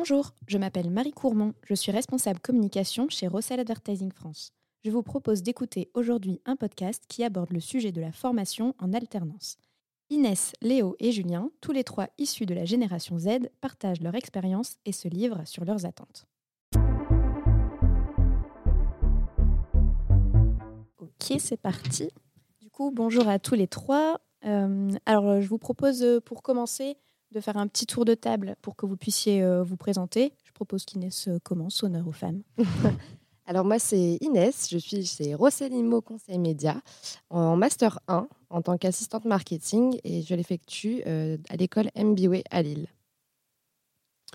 Bonjour, je m'appelle Marie Courmont, je suis responsable communication chez Rossel Advertising France. Je vous propose d'écouter aujourd'hui un podcast qui aborde le sujet de la formation en alternance. Inès, Léo et Julien, tous les trois issus de la génération Z, partagent leur expérience et se livrent sur leurs attentes. Ok, c'est parti. Du coup, bonjour à tous les trois. Euh, alors, je vous propose euh, pour commencer de faire un petit tour de table pour que vous puissiez euh, vous présenter. Je propose qu'Inès euh, commence, honneur aux femmes. Alors moi, c'est Inès, je suis chez Rosselimo Conseil Média en Master 1 en tant qu'assistante marketing et je l'effectue euh, à l'école MBWay à Lille.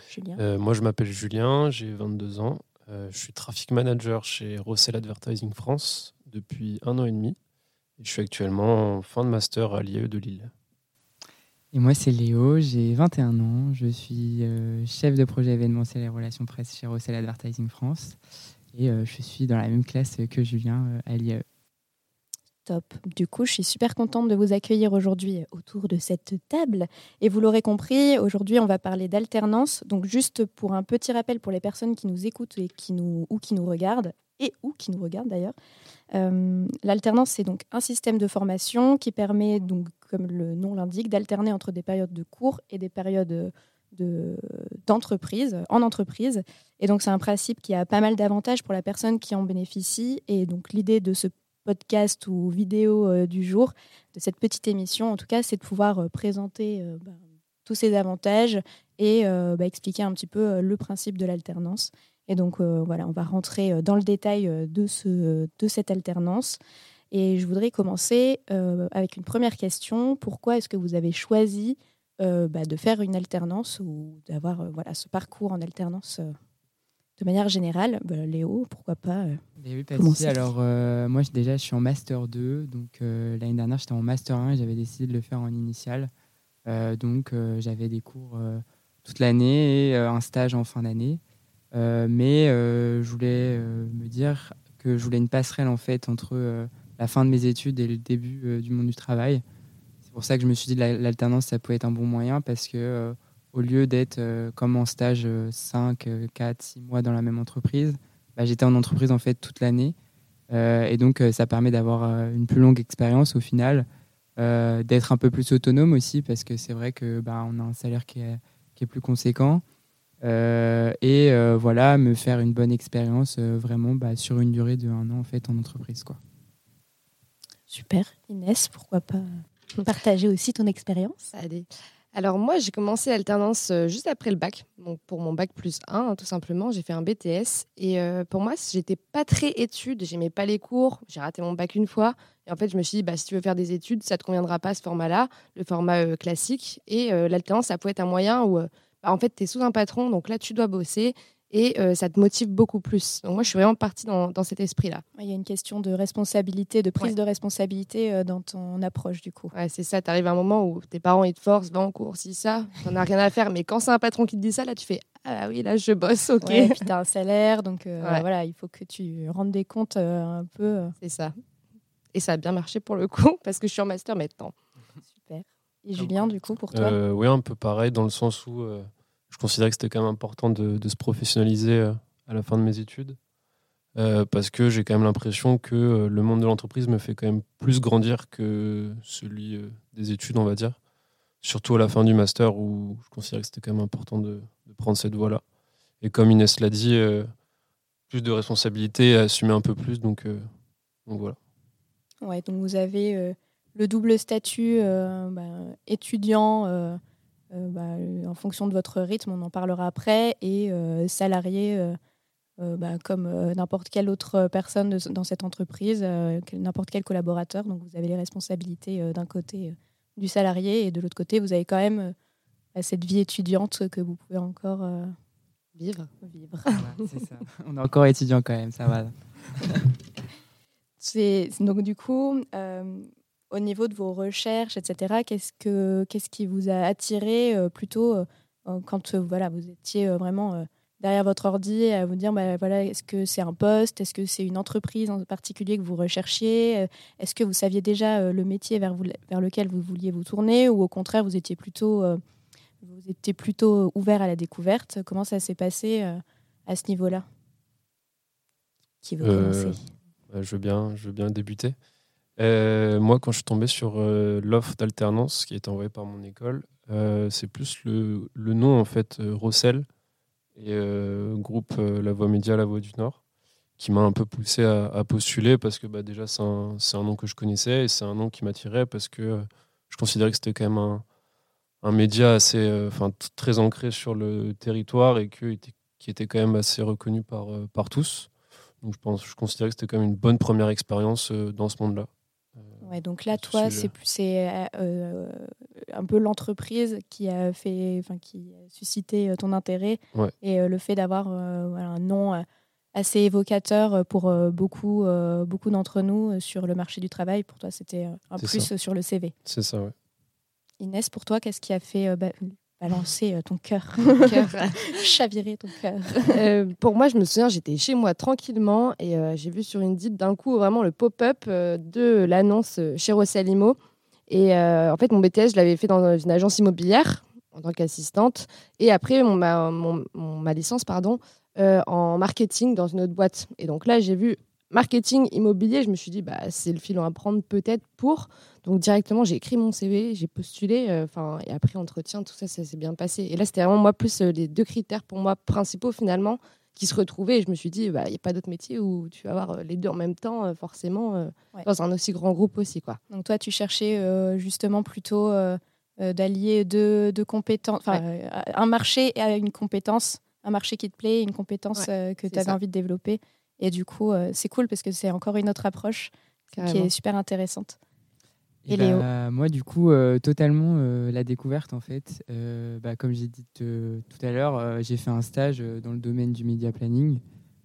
Julien. Euh, moi, je m'appelle Julien, j'ai 22 ans. Euh, je suis traffic manager chez Rossel Advertising France depuis un an et demi. Et je suis actuellement en fin de master à l'IAE de Lille. Et moi, c'est Léo, j'ai 21 ans, je suis euh, chef de projet événementiel et relations presse chez Rossel Advertising France. Et euh, je suis dans la même classe que Julien euh, à l'IAE. Top. Du coup, je suis super contente de vous accueillir aujourd'hui autour de cette table. Et vous l'aurez compris, aujourd'hui, on va parler d'alternance. Donc, juste pour un petit rappel pour les personnes qui nous écoutent et qui nous, ou qui nous regardent, et ou qui nous regardent d'ailleurs. Euh, L'alternance, c'est donc un système de formation qui permet, donc, comme le nom l'indique, d'alterner entre des périodes de cours et des périodes de- d'entreprise, en entreprise. Et donc, c'est un principe qui a pas mal d'avantages pour la personne qui en bénéficie. Et donc, l'idée de ce podcast ou vidéo euh, du jour, de cette petite émission, en tout cas, c'est de pouvoir euh, présenter bah, tous ces avantages et bah, expliquer un petit peu le principe de l'alternance. Et donc, euh, voilà, on va rentrer euh, dans le détail euh, de, ce, de cette alternance. Et je voudrais commencer avec une première question. Pourquoi est-ce que vous avez choisi bah, de faire une alternance ou d'avoir voilà, ce parcours en alternance de manière générale? Bah, Léo, pourquoi pas euh, Et oui, ça Alors, euh, moi, déjà, je suis en Master 2. Donc, euh, l'année dernière, j'étais en Master 1 et j'avais décidé de le faire en initial. Donc, j'avais des cours toute l'année et un stage en fin d'année. Euh, mais euh, je voulais euh, me dire que je voulais une passerelle, en fait, entre la fin de mes études et le début du monde du travail. C'est pour ça que je me suis dit l'alternance, ça pouvait être un bon moyen parce que au lieu d'être comme en stage euh, 5, 4, 6 mois dans la même entreprise, bah, j'étais en entreprise en fait toute l'année. Et donc, ça permet d'avoir une plus longue expérience au final, d'être un peu plus autonome aussi, parce que c'est vrai que bah, on a un salaire qui est plus conséquent. Euh, et euh, voilà, me faire une bonne expérience euh, vraiment bah, sur une durée de un an en fait en entreprise. Quoi. Super. Inès, pourquoi pas partager aussi ton expérience? Allez. Alors moi, j'ai commencé l'alternance juste après le bac. Donc pour mon bac plus 1, hein, tout simplement, j'ai fait un BTS. Et euh, pour moi, j'étais pas très études, j'aimais pas les cours. J'ai raté mon bac une fois. Et en fait, je me suis dit, bah, si tu veux faire des études, ça te conviendra pas ce format-là, le format euh, classique. Et euh, l'alternance, ça pouvait être un moyen où, en fait, tu es sous un patron, donc là, tu dois bosser. Et euh, ça te motive beaucoup plus. Donc moi, je suis vraiment partie dans, dans cet esprit-là. Il y a une question de responsabilité, de prise Ouais. de responsabilité euh, dans ton approche du coup. Ouais, c'est ça. Tu arrives à un moment où tes parents, ils te forcent, va en cours, si ça, t'en as rien à faire. Mais quand c'est un patron qui te dit ça, là, tu fais Ah oui, là, je bosse, ok. Ouais, et puis tu as un salaire, donc euh, Ouais. voilà, il faut que tu rendes des comptes euh, un peu. euh, C'est ça. Et ça a bien marché pour le coup, parce que je suis en master maintenant. super. Et Julien, du coup, pour toi? Euh, oui, un peu pareil, dans le sens où euh, je considérais que c'était quand même important de, se professionnaliser euh, à la fin de mes études. Euh, parce que j'ai quand même l'impression que euh, le monde de l'entreprise me fait quand même plus grandir que celui des études, on va dire. Surtout à la fin du master où je considérais que c'était quand même important de, prendre cette voie-là. Et comme Inès l'a dit, plus de responsabilités, assumer un peu plus. Donc, voilà. Ouais, donc vous avez le double statut bah, étudiant bah, euh, en fonction de votre rythme, on en parlera après, et euh, salarié euh, euh, bah, comme euh, n'importe quelle autre personne de- dans cette entreprise, euh, n'importe quel collaborateur. Donc vous avez les responsabilités euh, d'un côté euh, du salarié et de l'autre côté, vous avez quand même euh, cette vie étudiante que vous pouvez encore euh, Vivre. vivre. Ça. On est encore étudiant quand même, ça va. C'est donc du coup, euh, au niveau de vos recherches, etc. Qu'est-ce que qu'est-ce qui vous a attiré euh, plutôt euh, quand euh, voilà vous étiez vraiment derrière votre ordi à vous dire bah, voilà est-ce que c'est un poste, est-ce que c'est une entreprise en particulier que vous recherchiez, est-ce que vous saviez déjà le métier vers vous, vers lequel vous vouliez vous tourner ou au contraire vous étiez plutôt vous étiez plutôt ouvert à la découverte? Comment ça s'est passé à ce niveau-là? Qui veut commencer? bah, je, veux bien, je veux bien débuter. Moi, quand je suis tombé sur l'offre d'alternance qui est envoyée par mon école, c'est plus le, nom, en fait, Rossel, et groupe La Voix Média, La Voix du Nord qui m'a un peu poussé à, postuler parce que bah, déjà c'est un, un, nom que je connaissais et c'est un nom qui m'attirait parce que euh, je considérais que c'était quand même un, média assez, euh, très ancré sur le territoire et qui était quand même assez reconnu par, euh, par tous. Donc je, pense, je considérais que c'était quand même une bonne première expérience dans ce monde-là. Ouais, donc là, toi, c'est c'est un peu l'entreprise qui a fait, enfin qui a suscité ton intérêt et le fait d'avoir un nom assez évocateur euh, pour euh, beaucoup, euh, beaucoup d'entre nous sur le marché du travail. Pour toi, c'était un plus sur le CV. C'est ça, oui. Inès, pour toi, qu'est-ce qui a fait balancer ton cœur, chavirer ton cœur Pour moi, je me souviens, j'étais chez moi tranquillement et j'ai vu sur une dite d'un coup vraiment le pop-up de l'annonce chez Rossalimo. Et en fait, mon BTS, je l'avais fait dans une agence immobilière en tant qu'assistante. Et après, mon, ma, ma licence, pardon, euh, en marketing dans une autre boîte. Et donc là, j'ai vu marketing immobilier. Je me suis dit, bah, c'est le filon à prendre peut-être pour. Donc directement, j'ai écrit mon CV, j'ai postulé. Euh, et après, entretien, tout ça, ça s'est bien passé. Et là, c'était vraiment moi plus euh, les deux critères pour moi principaux finalement qui se retrouvaient. Et je me suis dit, bah, il n'y a pas d'autre métier où tu vas avoir les deux en même temps, forcément, dans un aussi grand groupe aussi. Quoi. Donc toi, tu cherchais justement plutôt d'allier deux, deux compétences, enfin, un marché et une compétence un marché qui te plaît, une compétence euh, que tu avais envie de développer. Et du coup, euh, c'est cool parce que c'est encore une autre approche qui est super intéressante. Et, bah, Moi, du coup, euh, totalement la découverte, en fait. Bah, comme j'ai dit tout à l'heure, j'ai fait un stage dans le domaine du media planning.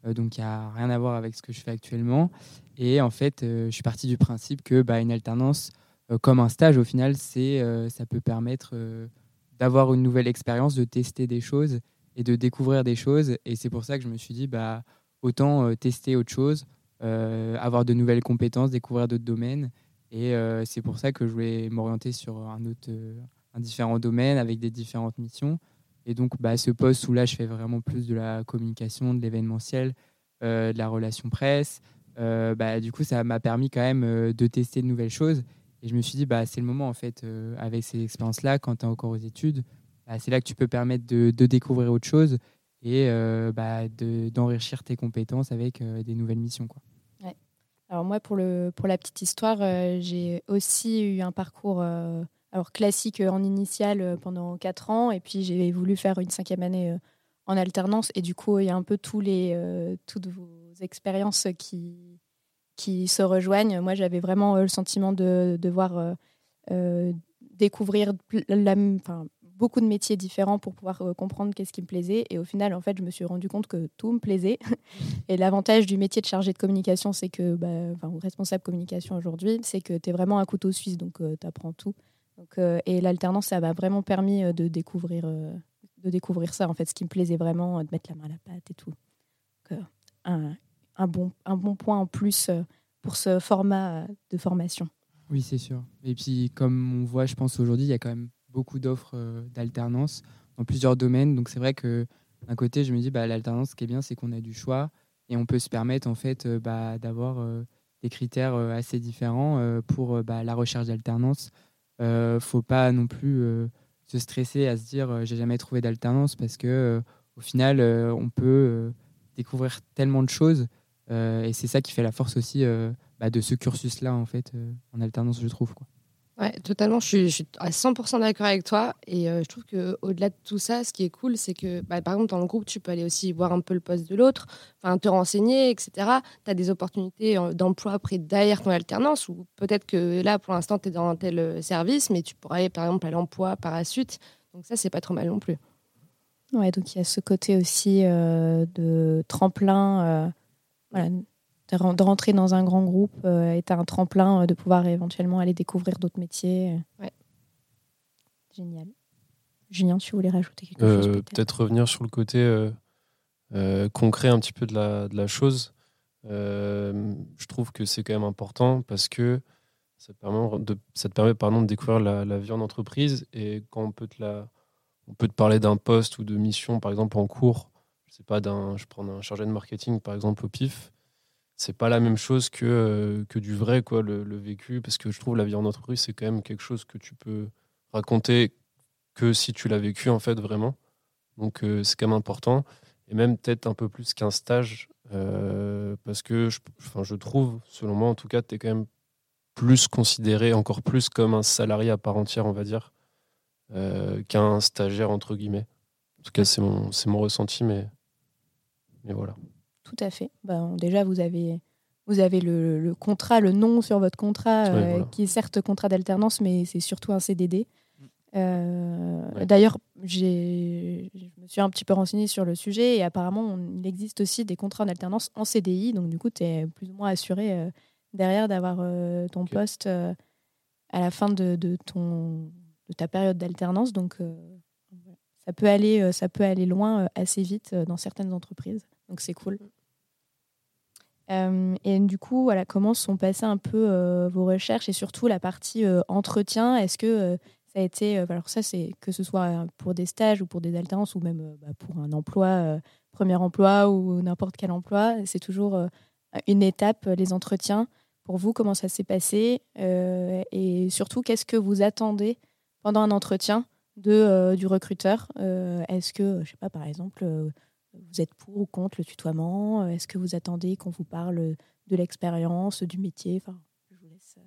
donc, il n'y a rien à voir avec ce que je fais actuellement. Et en fait, je suis parti du principe que bah, une alternance, comme un stage, au final, c'est ça peut permettre d'avoir une nouvelle expérience, de tester des choses et de découvrir des choses. Et c'est pour ça que je me suis dit, bah, autant euh, tester autre chose, euh, avoir de nouvelles compétences, découvrir d'autres domaines. Et euh, c'est pour ça que je voulais m'orienter sur un autre, un différent domaine avec des différentes missions. Et donc, bah, ce poste où là, je fais vraiment plus de la communication, de l'événementiel, de la relation presse. bah, du coup, ça m'a permis quand même de tester de nouvelles choses. Et je me suis dit, bah, c'est le moment, en fait, avec ces expériences-là, quand tu es encore aux études, bah, c'est là que tu peux permettre de, découvrir autre chose et euh, bah, d'enrichir tes compétences avec euh, des nouvelles missions. Quoi. Alors moi, pour, le, pour la petite histoire, euh, j'ai aussi eu un parcours alors classique en initial pendant 4 ans et puis j'ai voulu faire une cinquième année en alternance et du coup, il y a un peu tous les, toutes vos expériences qui, qui se rejoignent. Moi, j'avais vraiment le sentiment de devoir découvrir la, beaucoup de métiers différents pour pouvoir euh, comprendre qu'est-ce qui me plaisait. Et au final, en fait, je me suis rendu compte que tout me plaisait. et l'avantage du métier de chargé de communication, c'est que, bah, enfin, responsable communication aujourd'hui, c'est que tu es vraiment un couteau suisse, donc euh, tu apprends tout. Donc, euh, et l'alternance, ça m'a vraiment permis de découvrir, de découvrir ça, en fait, ce qui me plaisait vraiment, de mettre la main à la pâte et tout. Un, un, bon, un bon point en plus pour ce format de formation. Oui, c'est sûr. Et puis, comme on voit, je pense aujourd'hui, il y a quand même beaucoup d'offres euh, d'alternance dans plusieurs domaines. Donc c'est vrai que d'un côté, je me dis, bah, l'alternance, ce qui est bien, c'est qu'on a du choix et on peut se permettre en fait euh, bah, d'avoir euh, des critères assez différents pour bah, la recherche d'alternance. ne faut pas non plus se stresser à se dire, j'ai jamais trouvé d'alternance parce que au final, on peut découvrir tellement de choses et c'est ça qui fait la force aussi bah, de ce cursus-là en fait en alternance, je trouve. Ouais, totalement. Je suis, à 100% d'accord avec toi. Et euh, je trouve qu'au-delà de tout ça, ce qui est cool, c'est que, bah, par exemple, dans le groupe, tu peux aller aussi voir un peu le poste de l'autre, te renseigner, etc. Tu as des opportunités euh, d'emploi après derrière ton alternance, ou peut-être que là, pour l'instant, tu es dans un tel euh, service, mais tu pourrais aller, par exemple, à l'emploi par la suite. Donc ça, c'est pas trop mal non plus. Ouais, donc il y a ce côté aussi de tremplin. voilà, de rentrer dans un grand groupe euh, est un tremplin euh, de pouvoir éventuellement aller découvrir d'autres métiers. Ouais. Génial. Julien, tu voulais rajouter quelque chose euh, Peut-être revenir sur le côté concret un petit peu de la, de la chose. je trouve que c'est quand même important parce que ça te permet de, ça te permet pardon, de découvrir la, vie en entreprise et quand on peut te la, on peut te parler d'un poste ou de mission, par exemple en cours. Je sais pas, d'un, je prends un chargé de marketing, par exemple au PIF. C'est pas la même chose que, euh, que du vrai, quoi, le, vécu, parce que je trouve la vie en entreprise, c'est quand même quelque chose que tu peux raconter que si tu l'as vécu, en fait, vraiment. Donc, euh, c'est quand même important. Et même peut-être un peu plus qu'un stage, euh, parce que je, enfin, je trouve, selon moi en tout cas, tu es quand même plus considéré, encore plus comme un salarié à part entière, on va dire, qu'un stagiaire, entre guillemets. En tout cas, c'est mon, mon ressenti, mais, mais voilà. Tout à fait. Ben, déjà, vous avez, vous avez le, le, contrat, le nom sur votre contrat, voilà. qui est certes contrat d'alternance, mais c'est surtout un CDD. Mm. Euh, Ouais. D'ailleurs, je me suis un petit peu renseignée sur le sujet et apparemment, on- il existe aussi des contrats d'alternance en CDI. Donc, du coup, tu es plus ou moins assuré euh, derrière d'avoir euh, ton poste euh, à la fin de, de ton, de ta période d'alternance. Donc, euh, ça, peut aller, euh, ça peut aller loin euh, assez vite euh, dans certaines entreprises. Donc, c'est cool. Euh, et du coup, voilà, comment sont passées un peu euh, vos recherches et surtout la partie euh, entretien? Est-ce que ça a été, alors ça c'est que ce soit pour des stages ou pour des alternances ou même bah, pour un emploi, premier emploi ou n'importe quel emploi, c'est toujours une étape, les entretiens. Pour vous, comment ça s'est passé? Et surtout, qu'est-ce que vous attendez pendant un entretien de, du recruteur? Est-ce que, je sais pas, par exemple, vous êtes pour ou contre le tutoiement? Est-ce que vous attendez qu'on vous parle de l'expérience, du métier? Enfin, je vous laisse.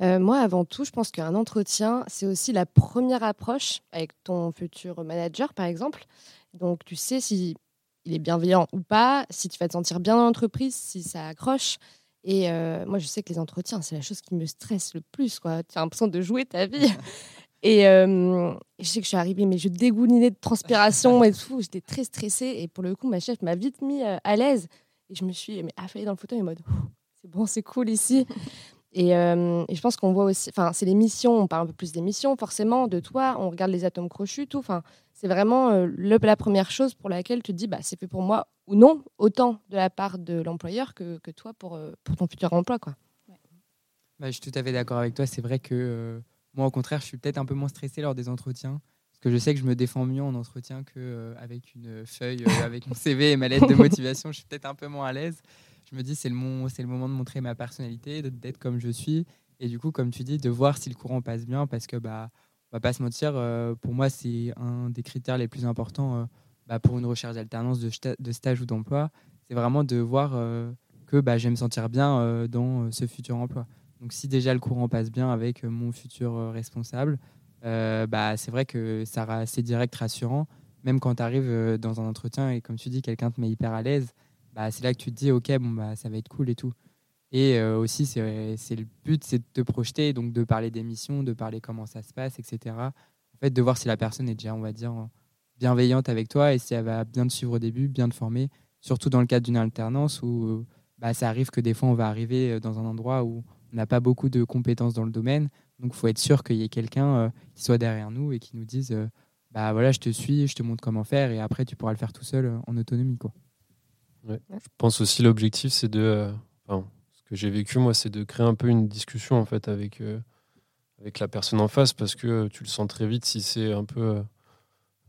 Euh, moi, avant tout, je pense qu'un entretien, c'est aussi la première approche avec ton futur manager, par exemple. Donc, tu sais si il est bienveillant ou pas, si tu vas te sentir bien dans l'entreprise, si ça accroche. Et euh, moi, je sais que les entretiens, c'est la chose qui me stresse le plus. Tu as l'impression de jouer ta vie. Et euh, je sais que je suis arrivée, mais je dégoulinais de transpiration et tout. J'étais très stressée. Et pour le coup, ma chef m'a vite mis euh, à l'aise. Et je me suis mais, affalée dans le fauteuil en mode c'est bon, c'est cool ici. Et, euh, et je pense qu'on voit aussi, enfin, c'est les missions, on parle un peu plus des missions, forcément, de toi, on regarde les atomes crochus, tout. Enfin, c'est vraiment euh, le- la première chose pour laquelle tu te dis, bah, c'est fait pour moi ou non, autant de la part de l'employeur que, que toi pour, euh, pour ton futur emploi, quoi. Bah, je suis tout à fait d'accord avec toi. C'est vrai que euh, moi, au contraire, je suis peut-être un peu moins stressé lors des entretiens. Parce que je sais que je me défends mieux en entretien qu'avec une feuille, euh, avec mon CV et ma lettre de motivation. Je suis peut-être un peu moins à l'aise. Je me dis, c'est le, moment de montrer ma personnalité, d'être comme je suis. Et du coup, comme tu dis, de voir si le courant passe bien. Parce que, bah, va pas se mentir, euh, pour moi, c'est un des critères les plus importants euh, bah, pour une recherche d'alternance, de, sta- de stage ou d'emploi. C'est vraiment de voir euh, que bah, je vais me sentir bien euh, dans euh, ce futur emploi. Donc si déjà le courant passe bien avec euh, mon futur euh, responsable, euh, bah, c'est vrai que ça ra- c'est direct rassurant. Même quand tu arrives dans un entretien et comme tu dis, quelqu'un te met hyper à l'aise, bah, c'est là que tu te dis, ok, bon, bah, ça va être cool et tout. Et aussi, c'est le but, c'est de te projeter, donc de parler des missions, de parler comment ça se passe, etc. En fait, de voir si la personne est déjà, on va dire, bienveillante avec toi et si elle va bien te suivre au début, bien te former, surtout dans le cadre d'une alternance où bah, ça arrive que des fois, on va arriver dans un endroit où n'a pas beaucoup de compétences dans le domaine. Donc, il faut être sûr qu'il y ait quelqu'un euh, qui soit derrière nous et qui nous dise euh, bah voilà, je te suis, je te montre comment faire et après, tu pourras le faire tout seul euh, en autonomie. Quoi. Ouais. Je pense aussi l'objectif, c'est de. euh, enfin, ce que j'ai vécu, moi, c'est de créer un peu une discussion en fait avec, euh, avec la personne en face parce que euh, tu le sens très vite si c'est un peu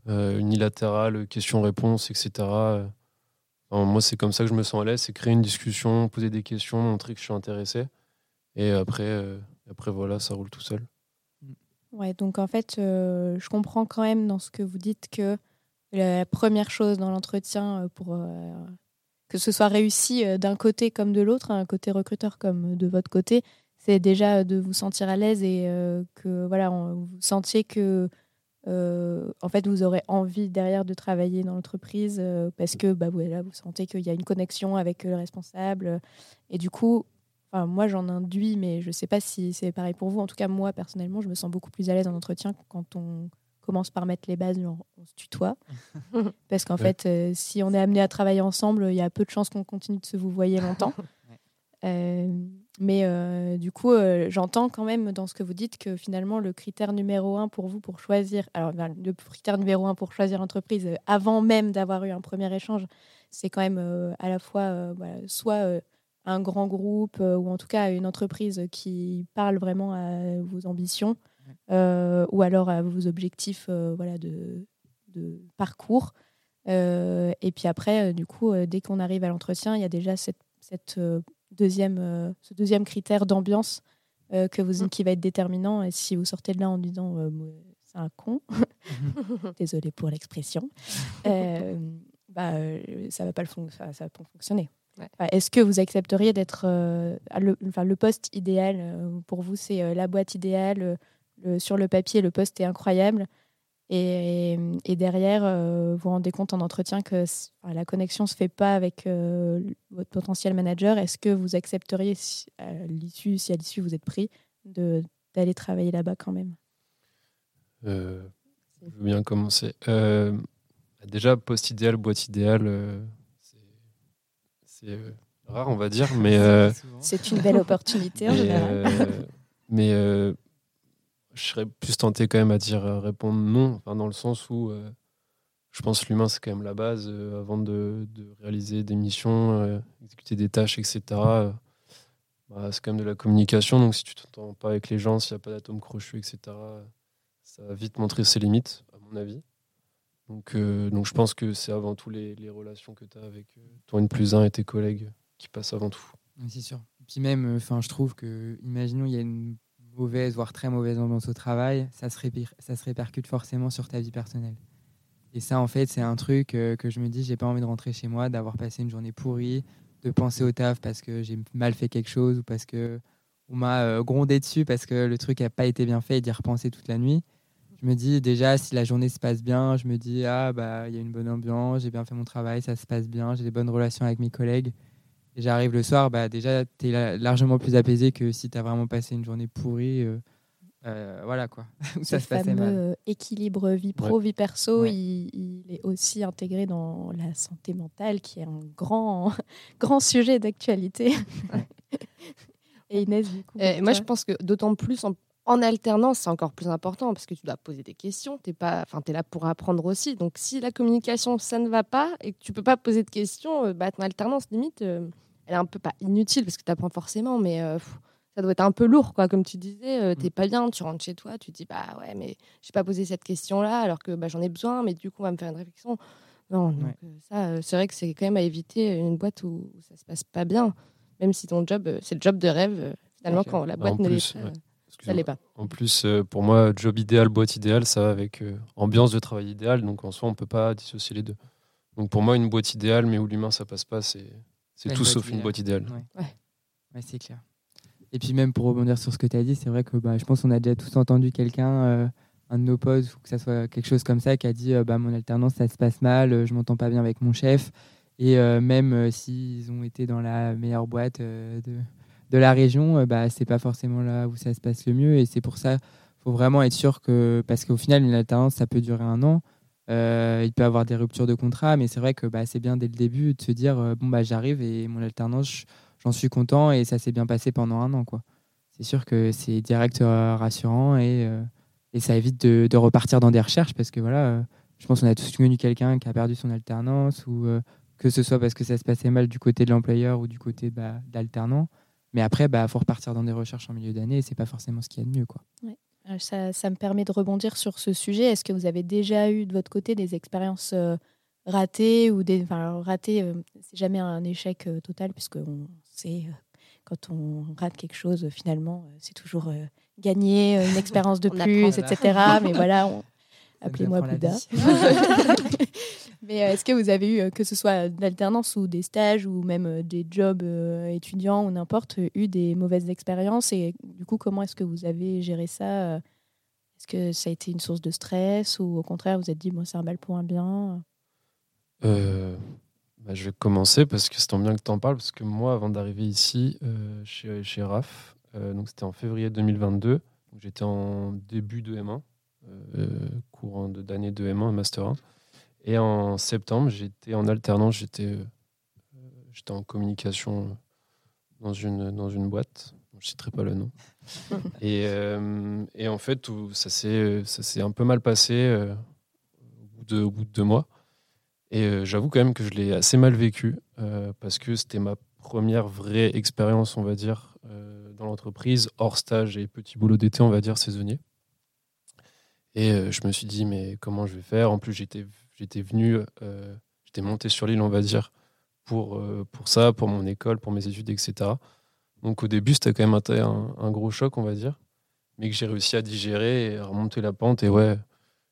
euh, unilatéral, question-réponse, etc. Enfin, moi, c'est comme ça que je me sens à l'aise c'est créer une discussion, poser des questions, montrer que je suis intéressé. Et après, euh, après voilà, ça roule tout seul. Ouais, donc en fait, euh, je comprends quand même dans ce que vous dites que la première chose dans l'entretien, euh, pour que ce soit réussi d'un côté comme de l'autre, un côté recruteur comme de votre côté, c'est déjà de vous sentir à l'aise et que voilà, vous sentiez que en fait vous aurez envie derrière de travailler dans l'entreprise parce que bah vous sentez qu'il y a une connexion avec le responsable et du coup Enfin, moi, j'en induis, mais je ne sais pas si c'est pareil pour vous. En tout cas, moi, personnellement, je me sens beaucoup plus à l'aise en entretien quand on commence par mettre les bases, on, on se tutoie. Parce qu'en Ouais. fait, euh, si on est amené à travailler ensemble, il y a peu de chances qu'on continue de se vous voyer longtemps. Euh, mais euh, du coup, euh, j'entends quand même dans ce que vous dites que finalement, le critère numéro un pour vous pour choisir, alors ben, le critère numéro un pour choisir l'entreprise euh, avant même d'avoir eu un premier échange, c'est quand même euh, à la fois euh, voilà, soit euh, un grand groupe euh, ou en tout cas une entreprise qui parle vraiment à vos ambitions, ou alors à vos objectifs voilà, de, de parcours. et puis après, du coup, dès qu'on arrive à l'entretien, il y a déjà cette, cette deuxième, ce deuxième critère d'ambiance que vous, mm. qui va être déterminant. Et si vous sortez de là en disant c'est un con, désolé pour l'expression, bah, ça va pas le ça, ça va pas fonctionner. Est-ce que vous accepteriez d'être euh, le, le poste idéal euh, pour vous C'est euh, la boîte idéale. sur le papier, le poste est incroyable. Et, et derrière, vous vous rendez compte en entretien que la connexion ne se fait pas avec votre potentiel manager. Est-ce que vous accepteriez, si, à l'issue, si à l'issue vous êtes pris, d'aller travailler là-bas quand même? Je veux bien commencer. déjà, poste idéal, boîte idéale c'est euh, rare, on va dire, mais. Euh, c'est une belle opportunité en général. Euh, mais je serais plus tenté quand même à dire répondre non, enfin, dans le sens où je pense que l'humain, c'est quand même la base avant de, réaliser des missions, exécuter des tâches, etc. Bah, c'est quand même de la communication, donc si tu t'entends pas avec les gens, s'il n'y a pas d'atome crochu, etc., ça va vite montrer ses limites, à mon avis. Donc, euh, donc je pense que c'est avant tout les, relations que tu as avec euh, ton N plus 1 et tes collègues qui passent avant tout. c'est sûr. Puis même, euh, enfin, je trouve que, imaginons, il y a une mauvaise, voire très mauvaise ambiance au travail, ça se, ça se répercute forcément sur ta vie personnelle. Et ça, en fait, c'est un truc que je me dis, j'ai pas envie de rentrer chez moi, d'avoir passé une journée pourrie, de penser au taf parce que j'ai mal fait quelque chose ou parce que on m'a grondé dessus parce que le truc n'a pas été bien fait et d'y repenser toute la nuit je me dis déjà si la journée se passe bien, je me dis ah bah il y a une bonne ambiance, j'ai bien fait mon travail, ça se passe bien, j'ai des bonnes relations avec mes collègues. Et j'arrive le soir, bah déjà tu es largement plus apaisé que si tu as vraiment passé une journée pourrie. Euh, euh, voilà quoi. ça se mal. Euh, équilibre vie pro, vie perso, il, est aussi intégré dans la santé mentale qui est un grand, grand sujet d'actualité. Et Inès, du coup. moi, je pense que d'autant plus en en alternance, c'est encore plus important parce que tu dois poser des questions. Tu es, es là pour apprendre aussi. Donc, si la communication, ça ne va pas et que tu peux pas poser de questions, euh, bah, ton alternance, limite, euh, elle est un peu pas inutile parce que tu apprends forcément, mais euh, ça doit être un peu lourd, quoi. Comme tu disais, tu n'es mm. pas bien, tu rentres chez toi, tu te dis, bah ouais, mais j'ai pas posé cette question-là alors que bah, j'en ai besoin, mais du coup, on va me faire une réflexion. Non, donc, ça, c'est vrai que c'est quand même à éviter une boîte où ça se passe pas bien, même si ton job, c'est le job de rêve, finalement, quand la boîte ne l'est pas. Ça l'est pas. En plus, euh, pour moi, job idéal, boîte idéale, ça va avec euh, ambiance de travail idéale. Donc en soi, on peut pas dissocier les deux. Donc pour moi, une boîte idéale, mais où l'humain ça passe pas, c'est tout sauf une boîte idéale. Ouais, c'est clair. Et puis même pour rebondir sur ce que tu as dit, c'est vrai que bah, je pense qu'on a déjà tous entendu quelqu'un, euh, un de nos potes, ou que ça soit quelque chose comme ça, qui a dit bah, mon alternance, ça se passe mal, je m'entends pas bien avec mon chef. Et même s'ils ont été dans la meilleure boîte de, de la région, euh, bah, c'est pas forcément là où ça se passe le mieux. Et c'est pour ça faut vraiment être sûr que, parce qu'au final, une alternance, ça peut durer un an. Euh, il peut avoir des ruptures de contrat, mais c'est vrai que bah, c'est bien dès le début de se dire euh, bon, bah, j'arrive et mon alternance, j'en suis content et ça s'est bien passé pendant un an. quoi. C'est sûr que c'est direct rassurant et, ça évite de, de, repartir dans des recherches parce que voilà, je pense qu'on a tous connu quelqu'un qui a perdu son alternance ou que ce soit parce que ça se passait mal du côté de l'employeur ou du côté bah, d'alternant. Mais après, il bah, faut repartir dans des recherches en milieu d'année et c'est pas forcément ce qu'il y a de mieux. Quoi. Euh, ça, ça, me permet de rebondir sur ce sujet. Est-ce que vous avez déjà eu de votre côté des expériences euh, ratées ou des, enfin, ratées, euh, c'est jamais un échec total puisque on sait quand on rate quelque chose, finalement, c'est toujours gagner une expérience de plus, etc. Mais voilà, appelez-moi Bouddha. Mais euh, est-ce que vous avez eu, euh, que ce soit d'alternance ou des stages ou même euh, des jobs étudiants ou n'importe, eu des mauvaises expériences Et du coup, comment est-ce que vous avez géré ça Est-ce que ça a été une source de stress ou au contraire, vous êtes dit, moi, c'est un mal pour un bien bah, Je vais commencer parce que c'est tant bien que tu en parles. Parce que moi, avant d'arriver ici, chez, chez RAF, donc c'était en février 2022, j'étais en début de M1, courant d'année de M1, Master 1. Et en septembre, j'étais en alternance, j'étais euh, j'étais en communication dans une, dans une boîte. Je ne citerai pas le nom. et, euh, et, en fait, tout, ça s'est un peu mal passé euh, au, bout de, au, bout de, deux mois. Et j'avoue quand même que je l'ai assez mal vécu parce que c'était ma première vraie expérience, on va dire, dans l'entreprise, hors stage et petit boulot d'été, on va dire, saisonnier. Et euh, je me suis dit, mais comment je vais faire? En plus, j'étais, venu, euh, j'étais monté sur l'île, on va dire, pour, euh, pour ça, pour mon école, pour mes études, etc. Donc au début, c'était quand même un, un, un, gros choc, on va dire, mais que j'ai réussi à digérer et à remonter la pente. Et ouais,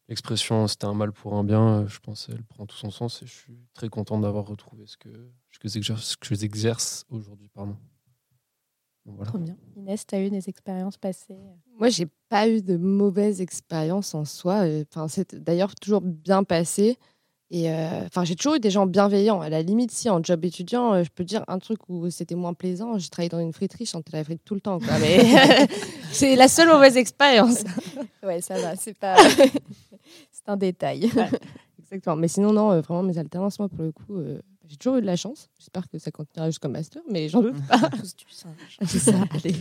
l'expression c'était un mal pour un bien, je pense elle prend tout son sens et je suis très content d'avoir retrouvé ce que, ce que j'exerce aujourd'hui. Pardon. Voilà. Trop bien. Inès, tu as eu des expériences passées Moi, j'ai pas eu de mauvaises expériences en soi. Enfin, c'est d'ailleurs toujours bien passé. Et euh, enfin, j'ai toujours eu des gens bienveillants. À la limite, si en job étudiant, euh, je peux dire un truc où c'était moins plaisant. J'ai travaillé dans une friterie, je chantais la frite tout le temps. Quoi. Mais c'est la seule mauvaise expérience. ouais, ça va. C'est pas. c'est un détail. exactement. Mais sinon, non, euh, vraiment, mes alternances, moi, pour le coup, j'ai toujours eu de la chance. J'espère que ça continuera jusqu'au master, mais j'en doute pas. c'est ça. Allez.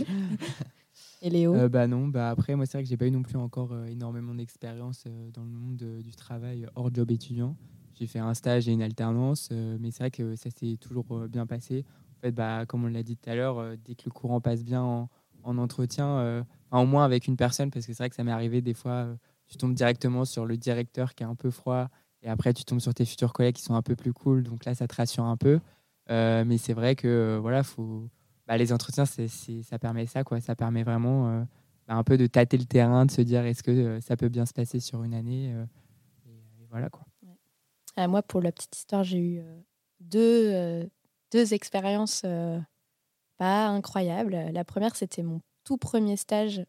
Et Léo euh, Bah non, bah après, moi, c'est vrai que j'ai pas eu non plus encore énormément d'expérience dans le monde du travail hors job étudiant. J'ai fait un stage et une alternance, euh, mais c'est vrai que ça s'est toujours euh, bien passé. En fait, bah, comme on l'a dit tout à l'heure, euh, dès que le courant passe bien en, entretien, au moins avec une personne, parce que c'est vrai que ça m'est arrivé des fois, tu tombes directement sur le directeur qui est un peu froid, et après tu tombes sur tes futurs collègues qui sont un peu plus cool, donc là ça te rassure un peu. mais c'est vrai que voilà, faut, bah, les entretiens, ça permet ça, quoi. Ça permet vraiment bah, un peu de tâter le terrain, de se dire est-ce que ça peut bien se passer sur une année, voilà quoi. Moi, pour la petite histoire, j'ai eu euh, deux, euh, deux expériences euh, pas incroyables. La première, c'était mon tout premier stage.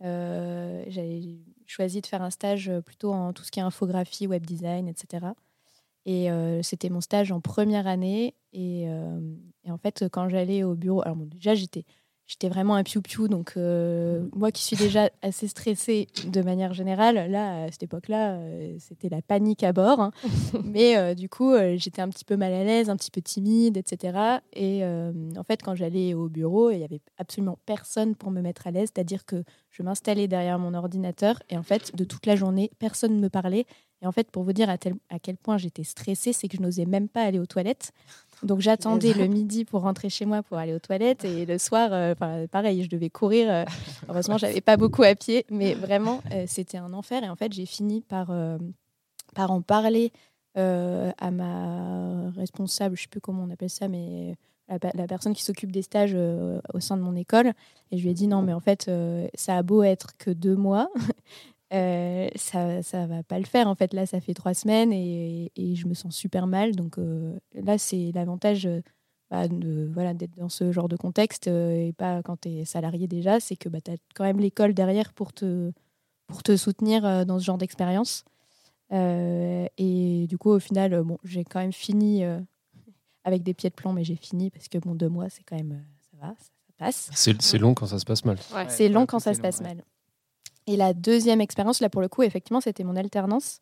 J'avais choisi de faire un stage plutôt en tout ce qui est infographie, web design, etc. Et c'était mon stage en première année. Et, et en fait, quand j'allais au bureau, alors bon, déjà, j'étais j'étais vraiment un piou-piou. Donc, euh, moi qui suis déjà assez stressée de manière générale, là, à cette époque-là, euh, c'était la panique à bord. Hein. Mais euh, du coup, j'étais un petit peu mal à l'aise, un petit peu timide, etc. Et en fait, quand j'allais au bureau, il n'y avait absolument personne pour me mettre à l'aise. C'est-à-dire que je m'installais derrière mon ordinateur et en fait, de toute la journée, personne ne me parlait. Et en fait, pour vous dire à, tel, à quel point j'étais stressée, c'est que je n'osais même pas aller aux toilettes. Donc j'attendais le midi pour rentrer chez moi pour aller aux toilettes et le soir, euh, pareil, je devais courir. Euh, heureusement, j'avais pas beaucoup à pied, mais vraiment, euh, c'était un enfer. Et en fait, j'ai fini par, par en parler à ma responsable, je sais plus comment on appelle ça, mais la, la personne qui s'occupe des stages au sein de mon école. Et je lui ai dit non, mais en fait, ça a beau être que deux mois. Euh, ça ça va pas le faire en fait. Là ça fait trois semaines et, et je me sens super mal. Donc euh, là c'est l'avantage euh, bah, de voilà d'être dans ce genre de contexte et pas quand tu es salarié déjà c'est que bah, tu as quand même l'école derrière pour te pour te soutenir dans ce genre d'expérience. Et du coup au final bon j'ai quand même fini avec des pieds de plomb mais j'ai fini parce que bon deux mois c'est quand même ça va ça, passe. C'est long quand ça se passe mal. C'est long quand ça se passe mal et la deuxième expérience, là pour le coup, effectivement, c'était mon alternance.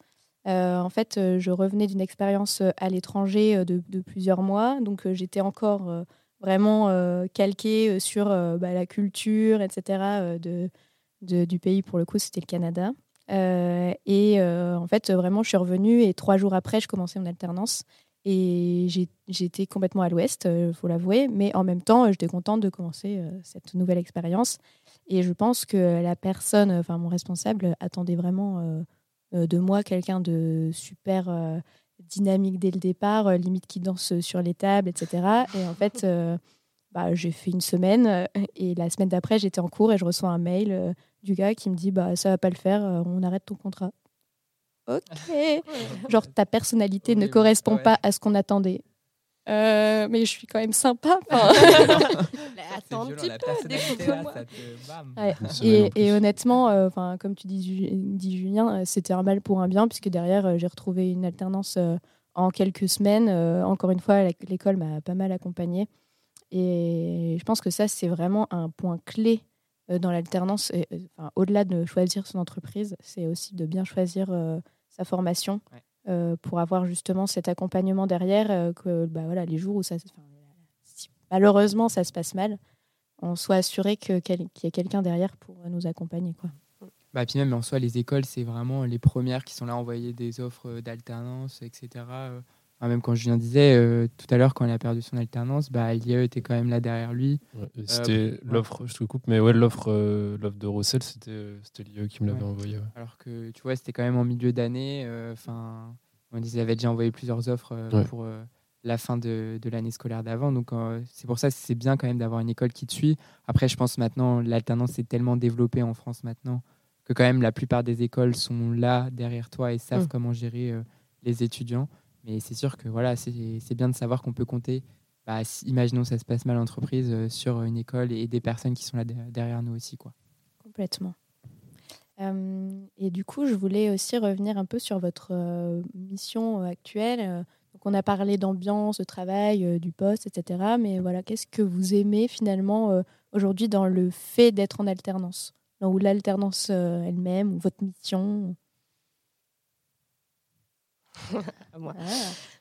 Euh, en fait, euh, je revenais d'une expérience euh, à l'étranger de, plusieurs mois, donc j'étais encore vraiment calquée sur bah, la culture, etc. De, du pays. Pour le coup, c'était le Canada. et en fait, vraiment, je suis revenue et trois jours après, je commençais mon alternance. Et j'étais complètement à l'ouest, il faut l'avouer, mais en même temps, j'étais contente de commencer cette nouvelle expérience. Et je pense que la personne, enfin mon responsable, attendait vraiment euh, euh, de moi quelqu'un de super euh, dynamique dès le départ, limite qui danse sur les tables, etc. Et en fait, bah, j'ai fait une semaine et la semaine d'après, j'étais en cours et je reçois un mail du gars qui me dit bah ça va pas le faire, on arrête ton contrat. Ok. Genre ta personnalité ne correspond pas à ce qu'on attendait. Euh, mais je suis quand même sympa. attends un petit peu, Et, et, honnêtement, euh, enfin comme tu dis, dis Julien, euh, c'était un mal pour un bien, puisque derrière, j'ai retrouvé une alternance en quelques semaines. encore une fois, l'école m'a pas mal accompagnée. Et je pense que ça, c'est vraiment un point clé dans l'alternance. Au-delà de choisir son entreprise, c'est aussi de bien choisir sa formation. Euh, pour avoir justement cet accompagnement derrière, euh, que bah, voilà, les jours où ça, malheureusement ça se passe mal, on soit assuré qu'il y a quelqu'un derrière pour nous accompagner. Quoi. Bah, puis même en soi, les écoles, c'est vraiment les premières qui sont là à envoyer des offres d'alternance, etc. même quand Julien disait euh, tout à l'heure, quand il a perdu son alternance, bah, l'IE était quand même là derrière lui. c'était l'offre, je te coupe, mais ouais, l'offre, l'offre de Rossel, c'était, c'était l'IE qui me l'avait envoyé. Alors que tu vois, c'était quand même en milieu d'année. Enfin, on disait, avait déjà envoyé plusieurs offres pour la fin de, de l'année scolaire d'avant. Donc, c'est pour ça que c'est bien quand même d'avoir une école qui te suit. Après, je pense maintenant, l'alternance est tellement développée en France maintenant que quand même la plupart des écoles sont là derrière toi et savent mm. comment gérer euh, les étudiants. Mais c'est sûr que voilà, c'est bien de savoir qu'on peut compter. Bah, imaginons ça se passe mal en entreprise euh, sur une école et des personnes qui sont là derrière nous aussi. Quoi. Complètement. Euh, et du coup, je voulais aussi revenir un peu sur votre mission actuelle. Donc, on a parlé d'ambiance, de travail, du poste, etc. Mais voilà, qu'est-ce que vous aimez finalement aujourd'hui dans le fait d'être en alternance? Ou l'alternance euh, elle-même, ou votre mission? Moi. Ah.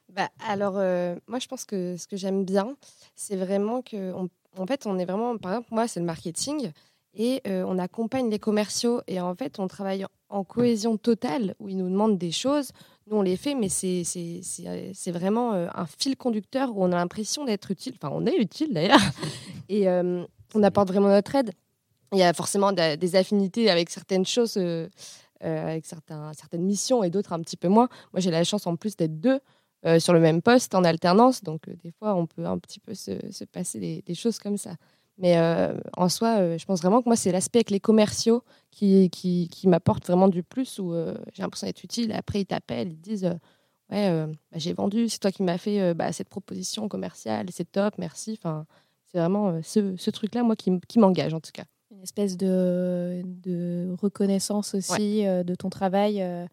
Bah, alors, euh, moi, je pense que ce que j'aime bien, c'est vraiment que, en fait, on est vraiment, par exemple, moi, c'est le marketing, et euh, on accompagne les commerciaux, et en fait, on travaille en cohésion totale, où ils nous demandent des choses, nous, on les fait, mais c'est vraiment un fil conducteur où on a l'impression d'être utile, enfin, on est utile d'ailleurs, et on apporte vraiment notre aide il y a forcément des affinités avec certaines choses, euh, euh, avec certaines missions et d'autres un petit peu moins. Moi, j'ai la chance en plus d'être deux euh, sur le même poste en alternance, donc des fois, on peut un petit peu se, passer des, choses comme ça. Mais en soi, je pense vraiment que moi, c'est l'aspect avec les commerciaux qui, m'apporte vraiment du plus, où j'ai l'impression d'être utile. Après, ils t'appellent, ils disent Ouais, bah, j'ai vendu, c'est toi qui m'as fait bah, cette proposition commerciale, c'est top, merci. Enfin, c'est vraiment ce, truc-là, moi, qui, m'engage en tout cas espèce de, de reconnaissance aussi euh, de ton travail. Euh,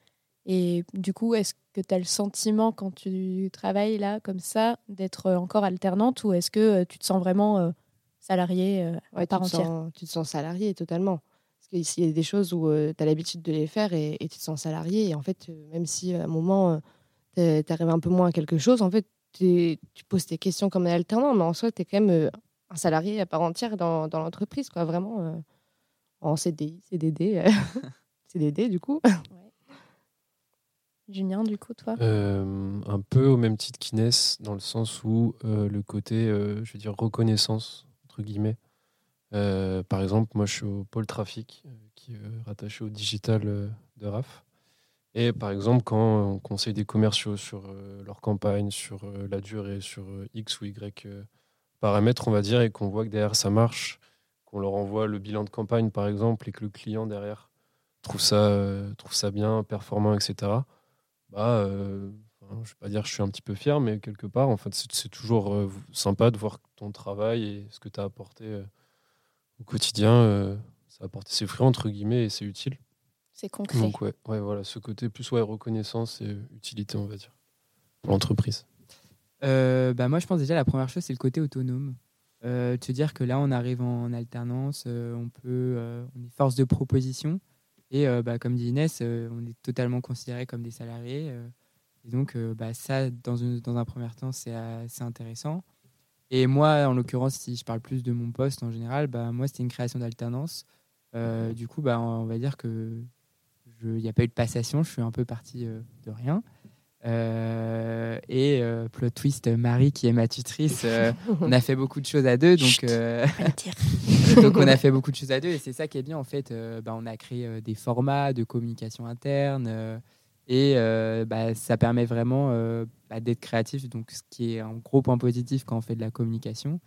et du coup, est-ce que tu as le sentiment quand tu travailles là, comme ça, d'être encore alternante ou est-ce que euh, tu te sens vraiment salarié à part entière? Tu te sens salarié totalement. Parce qu'il y a des choses où tu as l'habitude de les faire et, tu te sens salarié. Et en fait, même si à un moment, tu arrives un peu moins à quelque chose, en fait, tu poses tes questions comme un alternant, mais en soi, tu es quand même un salarié à part entière dans, dans l'entreprise, quoi, vraiment euh, en CDI, CDD, euh, CDD du coup. Julien, du coup, toi? Euh, Un peu au même titre qu'Inès, dans le sens où le côté, je veux dire, reconnaissance, entre guillemets. par exemple, moi, je suis au pôle trafic, qui est rattaché au digital de RAF. Et par exemple, quand on conseille des commerciaux sur leur campagne, sur la durée, sur X ou Y paramètres, on va dire, et qu'on voit que derrière ça marche, qu'on leur envoie le bilan de campagne, par exemple, et que le client derrière trouve ça, euh, trouve ça bien, performant, etc. Bah, euh, je ne vais pas dire que je suis un petit peu fier, mais quelque part, en fait, c'est toujours euh, sympa de voir ton travail et ce que tu as apporté au quotidien. ça a apporté ses fruits, entre guillemets, et c'est utile. C'est concret. Donc, ouais, ouais, voilà, ce côté plus ouais, reconnaissance et utilité, on va dire, pour l'entreprise. Euh, bah moi, je pense déjà la première chose, c'est le côté autonome. Euh, de se dire que là, on arrive en alternance, euh, on peut, on est force de proposition. Et bah, comme dit Inès, on est totalement considéré comme des salariés. et donc, bah, ça, dans, dans, un premier temps, c'est assez intéressant. Et moi, en l'occurrence, si je parle plus de mon poste en général, bah, moi, c'était une création d'alternance. du coup, bah, on va dire que il n'y a pas eu de passation, je suis un peu parti de rien. Euh, et euh, plot twist, Marie qui est ma tutrice, euh, on a fait beaucoup de choses à deux, donc, donc on a fait beaucoup de choses à deux et c'est ça qui est bien en fait. Bah, on a créé des formats de communication interne et bah, ça permet vraiment bah, d'être créatif, donc ce qui est un gros point positif quand on fait de la communication.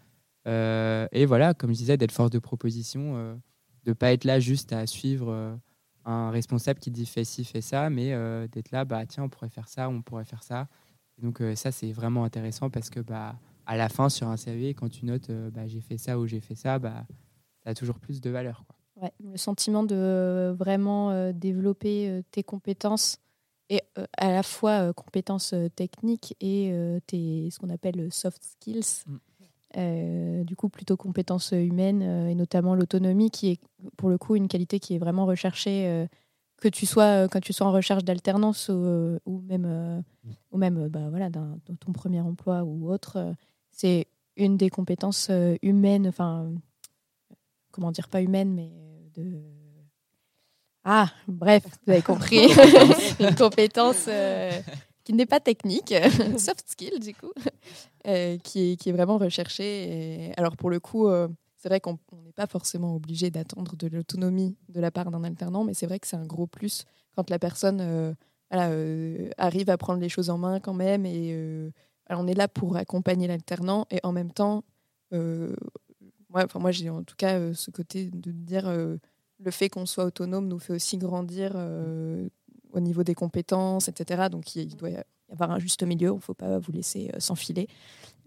et voilà, comme je disais, d'être force de proposition, de pas être là juste à suivre un responsable qui dit fais ci, fais ça, mais euh, d'être là, bah tiens, on pourrait faire ça, on pourrait faire ça. donc euh, ça, c'est vraiment intéressant parce que bah, à la fin, sur un CV, quand tu notes euh, bah, j'ai fait ça ou j'ai fait ça, bah, ça a toujours plus de valeur. Quoi. Ouais, le sentiment de vraiment développer tes compétences et à la fois compétences techniques et tes, ce qu'on appelle soft skills. Mm. Euh, du coup, plutôt compétences humaines euh, et notamment l'autonomie, qui est pour le coup une qualité qui est vraiment recherchée, euh, que tu sois quand tu sois en recherche d'alternance ou, même, ou même bah, voilà, dans, ton premier emploi ou autre. c'est une des compétences humaines, enfin, comment dire, pas humaines, mais de. Ah, bref, vous avez compris. une compétence qui n'est pas technique, soft skill du coup, euh, qui, est, qui est vraiment recherché. Et, alors pour le coup, euh, c'est vrai qu'on n'est pas forcément obligé d'attendre de l'autonomie de la part d'un alternant, mais c'est vrai que c'est un gros plus quand la personne euh, arrive à prendre les choses en main quand même. Et on est là pour accompagner l'alternant et en même temps, moi, moi j'ai en tout cas ce côté de dire le fait qu'on soit autonome nous fait aussi grandir au niveau des compétences, etc. Donc il, doit y avoir un juste milieu, il ne faut pas vous laisser euh, s'enfiler.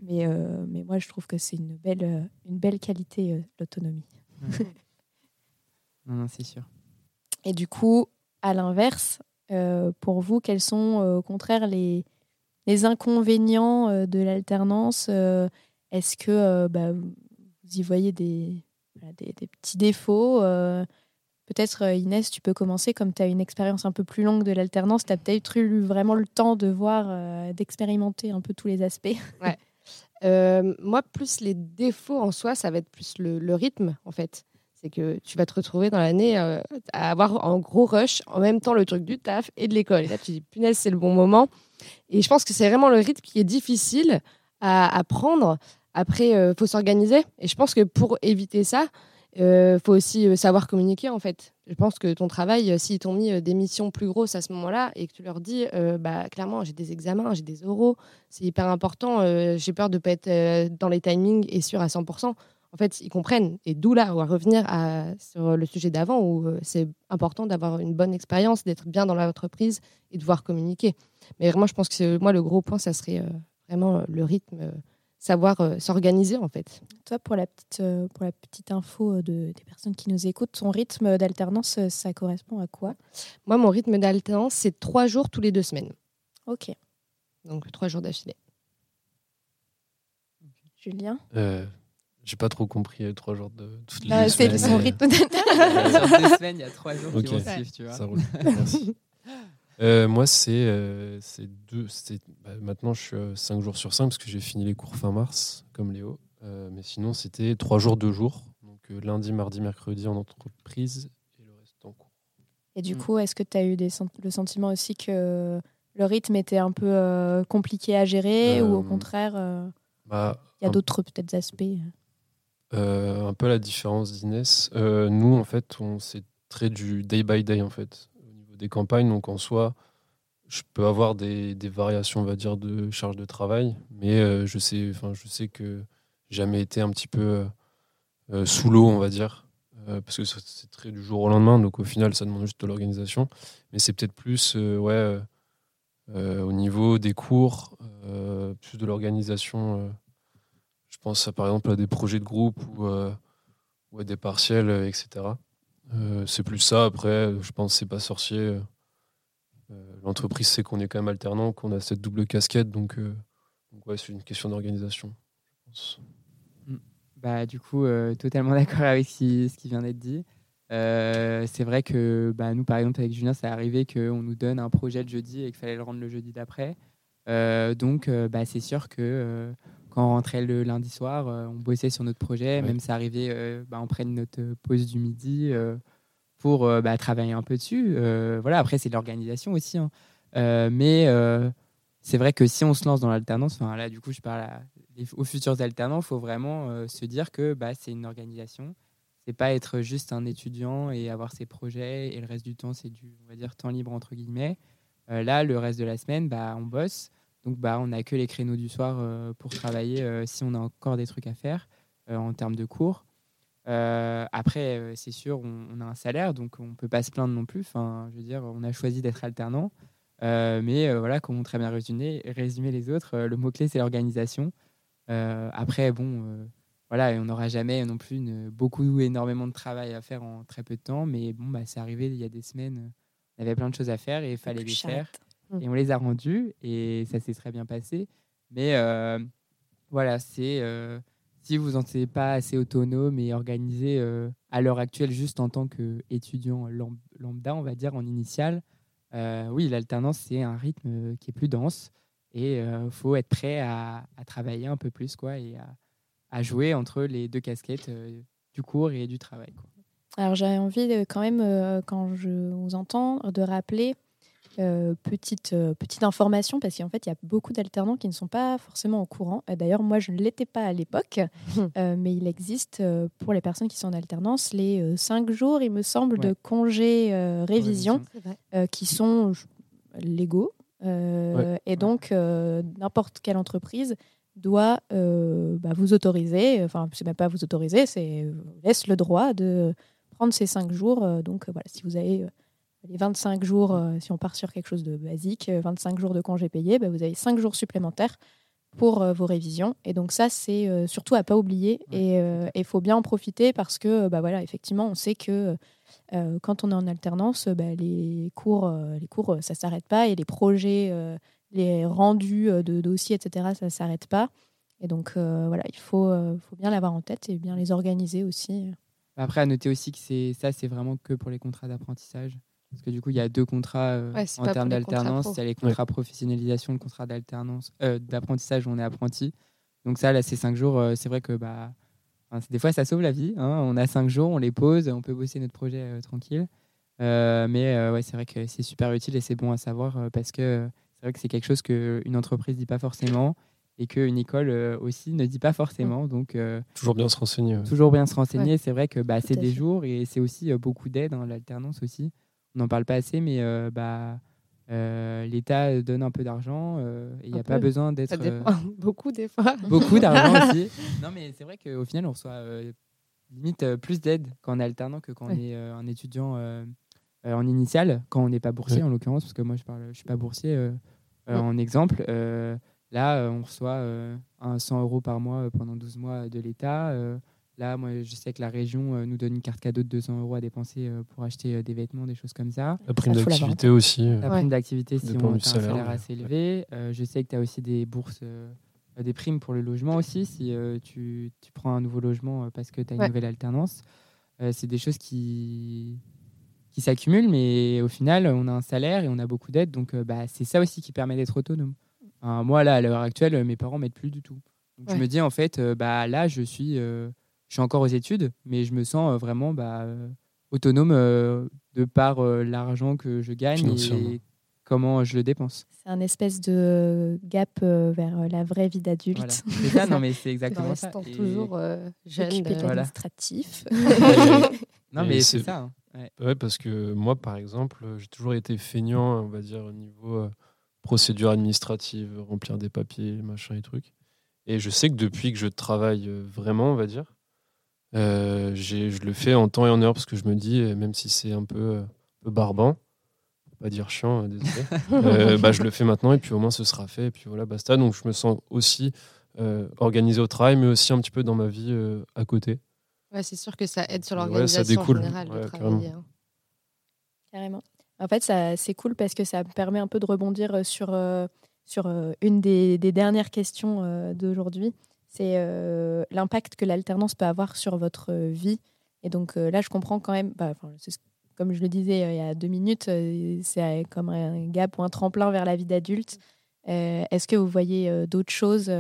Mais, euh, mais moi, je trouve que c'est une belle, euh, une belle qualité, l'autonomie. non, non, c'est sûr. Et du coup, à l'inverse, pour vous, quels sont au contraire les, les inconvénients de l'alternance Est-ce que bah, vous y voyez des, des, des petits défauts Peut-être, euh, Inès, tu peux commencer, comme tu as une expérience un peu plus longue de l'alternance, tu as peut-être eu vraiment le temps de voir, euh, d'expérimenter un peu tous les aspects. Euh, moi, plus les défauts en soi, ça va être plus le, rythme, en fait. C'est que tu vas te retrouver dans l'année à avoir un gros rush, en même temps le truc du taf et de l'école. Et là, tu dis, punaise, c'est le bon moment. Et je pense que c'est vraiment le rythme qui est difficile à, à prendre. Après, il faut s'organiser. Et je pense que pour éviter ça, il euh, faut aussi euh, savoir communiquer en fait. Je pense que ton travail, euh, s'ils t'ont mis des missions plus grosses à ce moment-là et que tu leur dis, bah, clairement, j'ai des examens, j'ai des oraux, c'est hyper important, j'ai peur de ne pas être dans les timings et sûr à 100%. En fait, ils comprennent. Et d'où là, on va revenir sur le sujet d'avant où c'est important d'avoir une bonne expérience, d'être bien dans l'entreprise et de pouvoir communiquer. Mais vraiment, je pense que moi, le gros point, ça serait vraiment le rythme savoir euh, s'organiser en fait. Toi, pour la petite, euh, pour la petite info euh, de, des personnes qui nous écoutent, ton rythme d'alternance, ça correspond à quoi? Moi, mon rythme d'alternance, c'est trois jours tous les deux semaines. Ok. Donc trois jours d'affilée. Julien? J'ai pas trop compris trois jours de toutes les bah, C'est son rythme d'alternance. deux semaines, il y a trois jours qui vont suivre, tu vois. Ça roule. Merci. Euh, moi, c'est euh, deux. Bah, maintenant, je suis euh, 5 jours sur 5 parce que j'ai fini les cours fin mars, comme Léo. Euh, mais sinon, c'était 3 jours, 2 jours. Donc lundi, mardi, mercredi en entreprise et le reste en cours. Et du mm. coup, est-ce que tu as eu des, le sentiment aussi que le rythme était un peu compliqué à gérer ou au contraire, bah, il y a d'autres peut-être aspects Un peu la différence d'Inès. nous, en fait, on s'est très du day by day en fait des campagnes. Donc en soi, je peux avoir des, variations, on va dire, de charge de travail, mais euh, je sais, je sais que jamais été un petit peu euh, euh, sous l'eau, on va dire, parce que c'est très du jour au lendemain. Donc au final, ça demande juste de l'organisation, mais c'est peut-être plus, ouais, au niveau des cours, plus de l'organisation. je pense par exemple à des projets de groupe ou, ou à des partiels, etc. Euh, c'est plus ça. Après, je pense que c'est pas sorcier. Euh, l'entreprise sait qu'on est quand même alternant, qu'on a cette double casquette. Donc, euh, ouais, c'est une question d'organisation, mm. Bah, du coup, totalement d'accord avec ce qui, vient d'être dit. c'est vrai que bah, nous, par exemple, avec Julien, c'est arrivé qu'on nous donne un projet le jeudi et qu'il fallait le rendre le jeudi d'après. donc, bah, c'est sûr que quand on rentrait le lundi soir, euh, on bossait sur notre projet. Même ça arrivait, euh, bah, on prenne notre pause du midi euh, pour bah, travailler un peu dessus. voilà, après, c'est l'organisation aussi. Hein. mais c'est vrai que si on se lance dans l'alternance, là, du coup, je parle aux futurs alternants, il faut vraiment se dire que bah, c'est une organisation. C'est pas être juste un étudiant et avoir ses projets et le reste du temps, c'est du, on va dire, temps libre entre guillemets. là, le reste de la semaine, bah, on bosse. Donc, bah, on n'a que les créneaux du soir euh, pour travailler euh, si on a encore des trucs à faire euh, en termes de cours. après, c'est sûr, on, a un salaire, donc on ne peut pas se plaindre non plus. Enfin, je veux dire, on a choisi d'être alternant. mais voilà, comme on très bien résumé, résumé les autres, le mot-clé, c'est l'organisation. après, bon, voilà, on n'aura jamais non plus une, beaucoup, énormément de travail à faire en très peu de temps. Mais bon, bah, c'est arrivé il y a des semaines, on avait plein de choses à faire et il fallait les faire. Mm. Et on les a rendus et ça s'est très bien passé. Mais euh, voilà, c'est euh, si vous n'en êtes pas assez autonome et organisé euh, à l'heure actuelle, juste en tant qu'étudiant lambda, on va dire, en initiale, oui, l'alternance, c'est un rythme qui est plus dense et il faut être prêt à, travailler un peu plus quoi, et à, jouer entre les deux casquettes du cours et du travail. Alors j'avais envie quand même, quand je vous entends, de rappeler Euh, petite, euh, petite information, parce qu'en fait, il y a beaucoup d'alternants qui ne sont pas forcément au courant. Euh, D'ailleurs, moi, je ne l'étais pas à l'époque, euh, mais il existe euh, pour les personnes qui sont en alternance les euh, cinq jours, il me semble, de Ouais. congé euh, révision euh, qui sont légaux. Euh, Et donc, euh, n'importe quelle entreprise doit euh, bah, vous autoriser, enfin, c'est même pas vous autoriser, c'est laisse le droit de prendre ces cinq jours. Euh, donc, euh, voilà, si vous avez euh, les 25 jours, euh, si on part sur quelque chose de basique, euh, 25 jours de congés payés, bah, vous avez 5 jours supplémentaires pour euh, vos révisions. Et donc ça, c'est euh, surtout à pas oublier. Et il faut bien en profiter parce que, euh, bah, voilà, effectivement, on sait que euh, quand on est en alternance, euh, bah, les cours, euh, les cours, euh, ça s'arrête pas et les projets, euh, les rendus euh, de dossiers, etc., ça s'arrête pas. Et donc euh, voilà, il faut, euh, faut bien l'avoir en tête et bien les organiser aussi. Après, à noter aussi que ça, c'est vraiment que pour les contrats d'apprentissage. Parce que du coup, il y a deux contrats euh, Ouais, en termes d'alternance. Il y a les contrats professionnalisation, le contrat d'alternance, euh, d'apprentissage où on est apprenti. Donc ça, là, ces cinq jours, euh, c'est vrai que bah, des fois, ça sauve la vie. hein. On a cinq jours, on les pose, on peut bosser notre projet euh, tranquille. Euh, mais euh, ouais, c'est vrai que c'est super utile et c'est bon à savoir euh, parce que c'est vrai que c'est quelque chose qu'une entreprise dit pas forcément et qu'une école euh, aussi ne dit pas forcément. Donc euh, Toujours bien se renseigner. ouais. toujours bien se renseigner. C'est vrai que bah, c'est des fait. jours et c'est aussi euh, beaucoup d'aide, hein, l'alternance aussi. On n'en parle pas assez, mais euh, bah, euh, l'État donne un peu d'argent euh, et il n'y a pas besoin d'être beaucoup des fois. beaucoup d'argent aussi. Non, mais c'est vrai qu'au final, on reçoit limite plus d'aide quand on est alternant que quand on est un étudiant en initial, quand on n'est pas boursier Ouais. en l'occurrence, parce que moi je parle, je suis pas boursier Ouais. en exemple. Là, on reçoit euh, un 100 euros par mois pendant 12 mois de l'État. Là, moi, je sais que la région euh, nous donne une carte cadeau de 200 euros à dépenser euh, pour acheter euh, des vêtements, des choses comme ça. La prime d'activité aussi. La Ouais. prime d'activité, si Dépend on a un salaire, assez élevé. Euh, je sais que tu as aussi des bourses, euh, des primes pour le logement aussi, si euh, tu, tu prends un nouveau logement euh, parce que tu as une Ouais. nouvelle alternance. Euh, c'est des choses qui, qui s'accumulent, mais au final, on a un salaire et on a beaucoup d'aide. Donc, euh, bah, c'est ça aussi qui permet d'être autonome. Enfin, moi, là, à l'heure actuelle, mes parents m'aident plus du tout. Donc, Ouais. Je me dis, en fait, euh, bah, là, je suis, euh, je suis encore aux études, mais je me sens euh, vraiment bah, euh, autonome euh, de par euh, l'argent que je gagne et comment je le dépense. C'est un espèce de gap euh, vers la vraie vie d'adulte. Voilà. C'est ça, non, mais c'est En exactement ça. restant Et- toujours euh, jeune. S'occuper de Voilà. l'administratif. Non, mais c'est- ça. hein. Ouais. Ouais, parce que moi, par exemple, j'ai toujours été feignant, on va dire, au niveau euh, procédure administrative, remplir des papiers, machin et trucs. Et je sais que depuis que je travaille vraiment, on va dire, euh, je le fais en temps et en heure parce que je me dis, euh, même si c'est un peu, euh, peu barbant, pas dire chiant, euh, désolé, euh, bah, je le fais maintenant et puis au moins ce sera fait et puis voilà, basta. Donc je me sens aussi euh, organisé au travail, mais aussi un petit peu dans ma vie euh, à côté. Ouais, c'est sûr que ça aide sur Ouais, ça l'organisation découle. générale Ouais, de carrément. travailler. hein. Carrément. En fait, ça, c'est cool parce que ça me permet un peu de rebondir sur, euh, sur euh, une des, des dernières questions euh, d'aujourd'hui. C'est euh, l'impact que l'alternance peut avoir sur votre euh, vie. Et donc euh, là, je comprends quand même, bah, comme je le disais euh, il y a deux minutes, c'est comme un gap ou un tremplin vers la vie d'adulte. Euh, Est-ce que vous voyez d'autres choses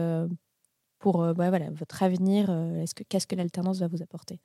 pour voilà, votre avenir euh, Est-ce que Qu'est-ce que l'alternance va vous apporter?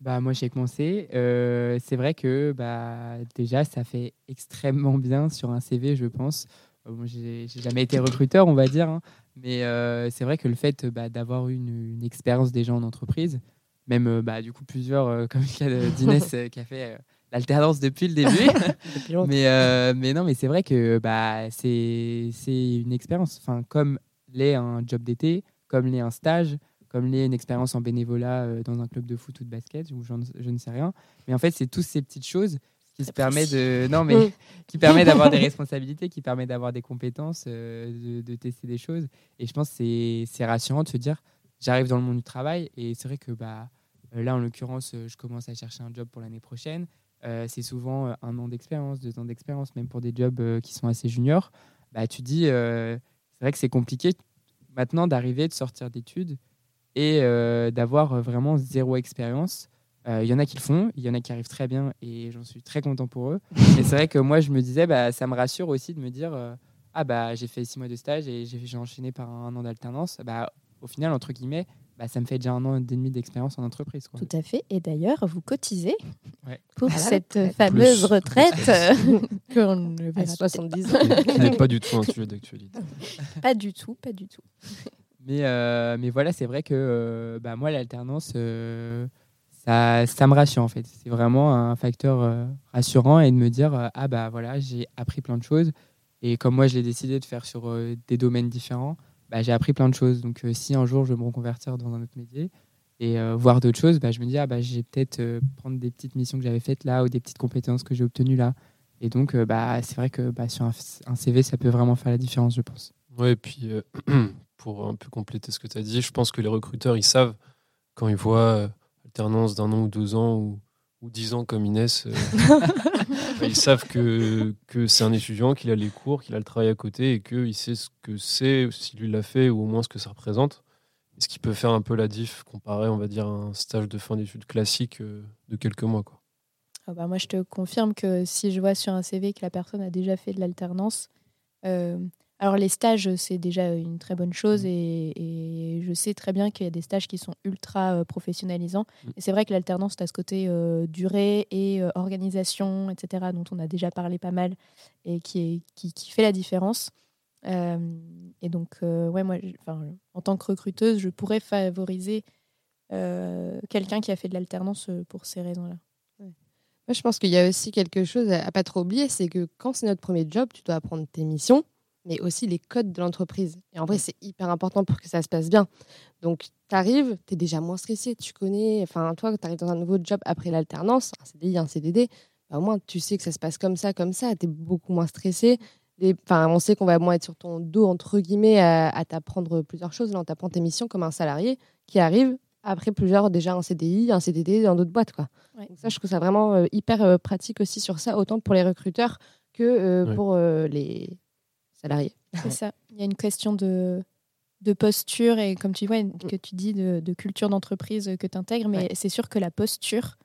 Bah, moi, j'ai commencé. C'est vrai que bah, déjà, ça fait extrêmement bien sur un CV, je pense. Euh, moi, j'ai jamais été recruteur, on va dire. hein. Mais euh, c'est vrai que le fait bah, d'avoir une, une expérience déjà en entreprise, même euh, bah, du coup plusieurs, euh, comme le cas d'Inès euh, qui a fait l'alternance depuis le début. Mais, mais non, mais c'est vrai que bah, c'est une expérience. Enfin, comme l'est un job d'été, comme l'est un stage, comme l'est une expérience en bénévolat dans un club de foot ou de basket, ou je ne sais rien. Mais en fait, c'est toutes ces petites choses qui se précis. de. Non, mais qui permet d'avoir des responsabilités, qui permet d'avoir des compétences, euh, de, de tester des choses. Et je pense que c'est- c'est rassurant de se dire j'arrive dans le monde du travail et c'est vrai que bah, euh, là, en l'occurrence, euh, je commence à chercher un job pour l'année prochaine. Euh, c'est souvent un an d'expérience, deux ans d'expérience, même pour des jobs euh, qui sont assez juniors. Bah, tu dis, c'est vrai que c'est compliqué maintenant d'arriver, de sortir d'études et d'avoir vraiment zéro expérience. Euh, Il y en a qui le font, il y en a qui arrivent très bien et j'en suis très content pour eux. Mais c'est vrai que moi, je me disais, bah, ça me rassure aussi de me dire, euh, ah bah j'ai fait six mois de stage et j'ai j'ai enchaîné par un an d'alternance. Bah, au final, entre guillemets, bah, ça me fait déjà un an et demi d'expérience en entreprise. Quoi. Tout à fait. Et d'ailleurs, vous cotisez Ouais. pour la cette fameuse Plus. retraite euh, qu'on ne À verra 70 ans. Qui n'est pas du tout un sujet d'actualité. pas du tout, pas du tout. Mais, euh, mais voilà, c'est vrai que euh, bah, moi, l'alternance, euh, ça, me rassure en fait. C'est vraiment un facteur euh, rassurant et de me dire euh, ah bah voilà, j'ai appris plein de choses. Et comme moi, je l'ai décidé de faire sur euh, des domaines différents, bah, j'ai appris plein de choses. Donc si un jour je veux me reconvertir dans un autre métier et voir d'autres choses, bah, je me dis ah bah j'ai peut-être prendre des petites missions que j'avais faites là ou des petites compétences que j'ai obtenues là. Et donc bah, c'est vrai que bah, sur un, CV, ça peut vraiment faire la différence, je pense. Ouais, et puis pour un peu compléter ce que tu as dit, je pense que les recruteurs, ils savent quand ils voient alternance d'un an ou deux ans ou, ou dix ans comme Inès, euh, ils savent que, que c'est un étudiant, qu'il a les cours, qu'il a le travail à côté et qu'il sait ce que c'est, s'il lui l'a fait ou au moins ce que ça représente. Et ce qui peut faire un peu la diff comparé, on va dire, à un stage de fin d'études classique euh, de quelques mois. Quoi. Ah bah, moi, je te confirme que si je vois sur un CV que la personne a déjà fait de l'alternance, euh, alors les stages, c'est déjà une très bonne chose Mm. et, et je sais très bien qu'il y a des stages qui sont ultra euh, professionnalisants. Mm. Et c'est vrai que l'alternance, tu as ce côté euh, durée et euh, organisation, etc., dont on a déjà parlé pas mal et qui, est, qui, qui fait la différence. Euh, et donc, euh, ouais, moi, en tant que recruteuse, je pourrais favoriser euh, quelqu'un qui a fait de l'alternance pour ces raisons-là. Moi, je pense qu'il y a aussi quelque chose à, à pas trop oublier, c'est que quand c'est notre premier job, tu dois apprendre tes missions, mais aussi les codes de l'entreprise. Et en vrai, c'est hyper important pour que ça se passe bien. Donc, tu arrives, tu es déjà moins stressé, tu connais, enfin, toi, tu arrives dans un nouveau job après l'alternance, un CDI, un CDD, bah, au moins, tu sais que ça se passe comme ça, comme ça, tu es beaucoup moins stressé. Enfin, on sait qu'on va moins être sur ton dos, entre guillemets, à, à t'apprendre plusieurs choses. Là, on t'apprend tes missions comme un salarié qui arrive après plusieurs, déjà un CDI, un CDD dans d'autres boîtes, quoi. Ouais. Donc ça, je trouve ça vraiment euh, hyper euh, pratique aussi sur ça, autant pour les recruteurs que euh, Ouais. pour euh, les C'est ça. Il y a une question de, de posture et comme tu vois, que tu dis de, de culture d'entreprise que tu intègres, mais Ouais. c'est sûr que la posture,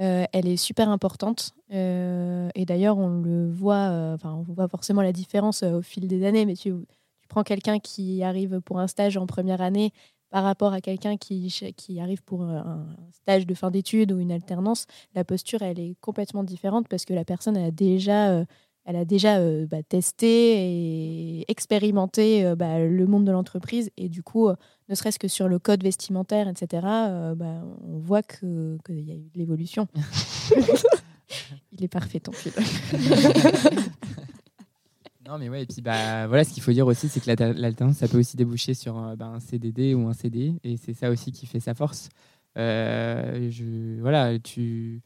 euh, elle est super importante. Euh, et d'ailleurs, on le voit, euh, on voit forcément la différence euh, au fil des années, mais tu, tu prends quelqu'un qui arrive pour un stage en première année par rapport à quelqu'un qui, qui arrive pour un stage de fin d'études ou une alternance, la posture, elle est complètement différente parce que la personne a déjà, elle a déjà euh, bah, testé et expérimenté euh, bah, le monde de l'entreprise. Et du coup, euh, ne serait-ce que sur le code vestimentaire, etc., bah, on voit que- qu'il y a eu de l'évolution. Il est parfait, ton pull. Non, mais ouais, et puis bah, voilà, ce qu'il faut dire aussi, c'est que l'alter- l'alternance, ça peut aussi déboucher sur un CDD ou un CD, et c'est ça aussi qui fait sa force. Je, voilà, tu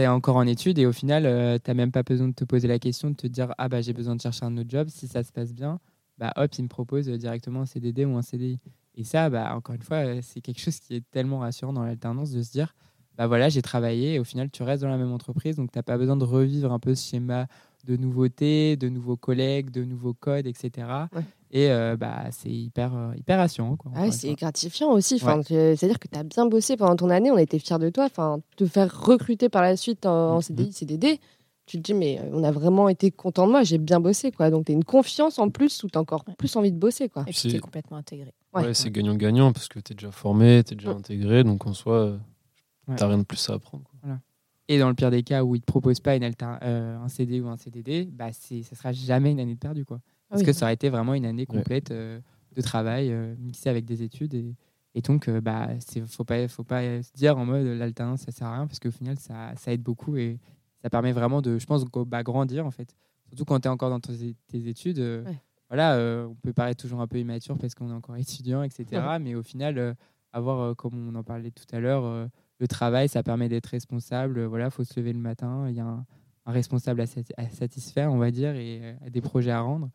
es encore en études et au final, euh, tu n'as même pas besoin de te poser la question, de te dire Ah, bah, j'ai besoin de chercher un autre job. Si ça se passe bien, bah, hop, il me propose directement un CDD ou un CDI. Et ça, bah, encore une fois, euh, c'est quelque chose qui est tellement rassurant dans l'alternance de se dire Bah voilà, j'ai travaillé et au final, tu restes dans la même entreprise, donc tu n'as pas besoin de revivre un peu ce schéma de nouveautés, de nouveaux collègues, de nouveaux codes, etc. Et euh, bah, c'est hyper, euh, hyper rassurant. Quoi, Ah c'est gratifiant aussi. Enfin, tu- C'est-à-dire que tu as bien bossé pendant ton année, on a été fiers de toi. Enfin, te faire recruter par la suite en, en Mhm. CDI, CDD, tu te dis, mais euh, on a vraiment été content de moi, j'ai bien bossé. quoi. Donc, tu as une confiance en plus où tu as encore Ouais. plus envie de bosser. Quoi. Et puis, tu es complètement intégré. Ouais. Ouais, c'est gagnant-gagnant parce que tu es déjà formé, tu es déjà Ouais. intégré, donc en soi, Ouais. t'as rien de plus à apprendre. quoi. Et dans le pire des cas où ils ne te proposent pas une alter- euh, un CD ou un CDD, bah, c'est- ça sera jamais une année de perdu. Quoi. Parce oui. que ça aurait été vraiment une année complète euh, de travail euh, mixée avec des études. Et, et donc, il bah, ne faut pas, faut pas se dire en mode l'alternance, ça sert à rien, parce qu'au final, ça, ça aide beaucoup et ça permet vraiment de, je pense, go- bah, grandir en fait. Surtout quand tu es encore dans tes, tes études. euh, Ouais. Voilà, euh, on peut paraître toujours un peu immature parce qu'on est encore étudiant, etc. mais au final, euh, avoir, euh, comme on en parlait tout à l'heure, euh, le travail, ça permet d'être responsable. Euh, Voilà, faut se lever le matin. Il y a un, un responsable à, sati- à satisfaire, on va dire, et euh, des projets à rendre.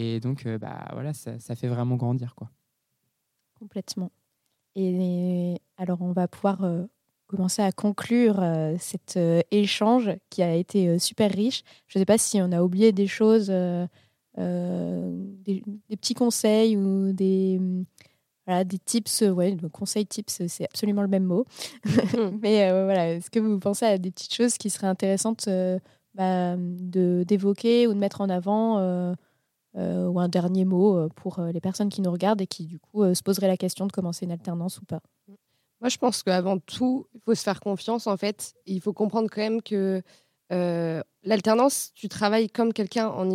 Et donc, euh, bah voilà, ça, ça fait vraiment grandir, quoi. Complètement. Et alors, on va pouvoir euh, commencer à conclure euh, cet euh, échange qui a été euh, super riche. Je ne sais pas si on a oublié des choses, euh, euh, des, des petits conseils ou des, hum, voilà, des tips. Ouais, le conseil tips, c'est absolument le même mot. Mais euh, voilà, est-ce que vous pensez à des petites choses qui seraient intéressantes euh, bah, de d'évoquer ou de mettre en avant euh, ou un dernier mot pour les personnes qui nous regardent et qui du coup se poseraient la question de commencer une alternance ou pas Moi, je pense qu'avant tout, il faut se faire confiance en fait. Il faut comprendre quand même que l'alternance, tu travailles comme quelqu'un en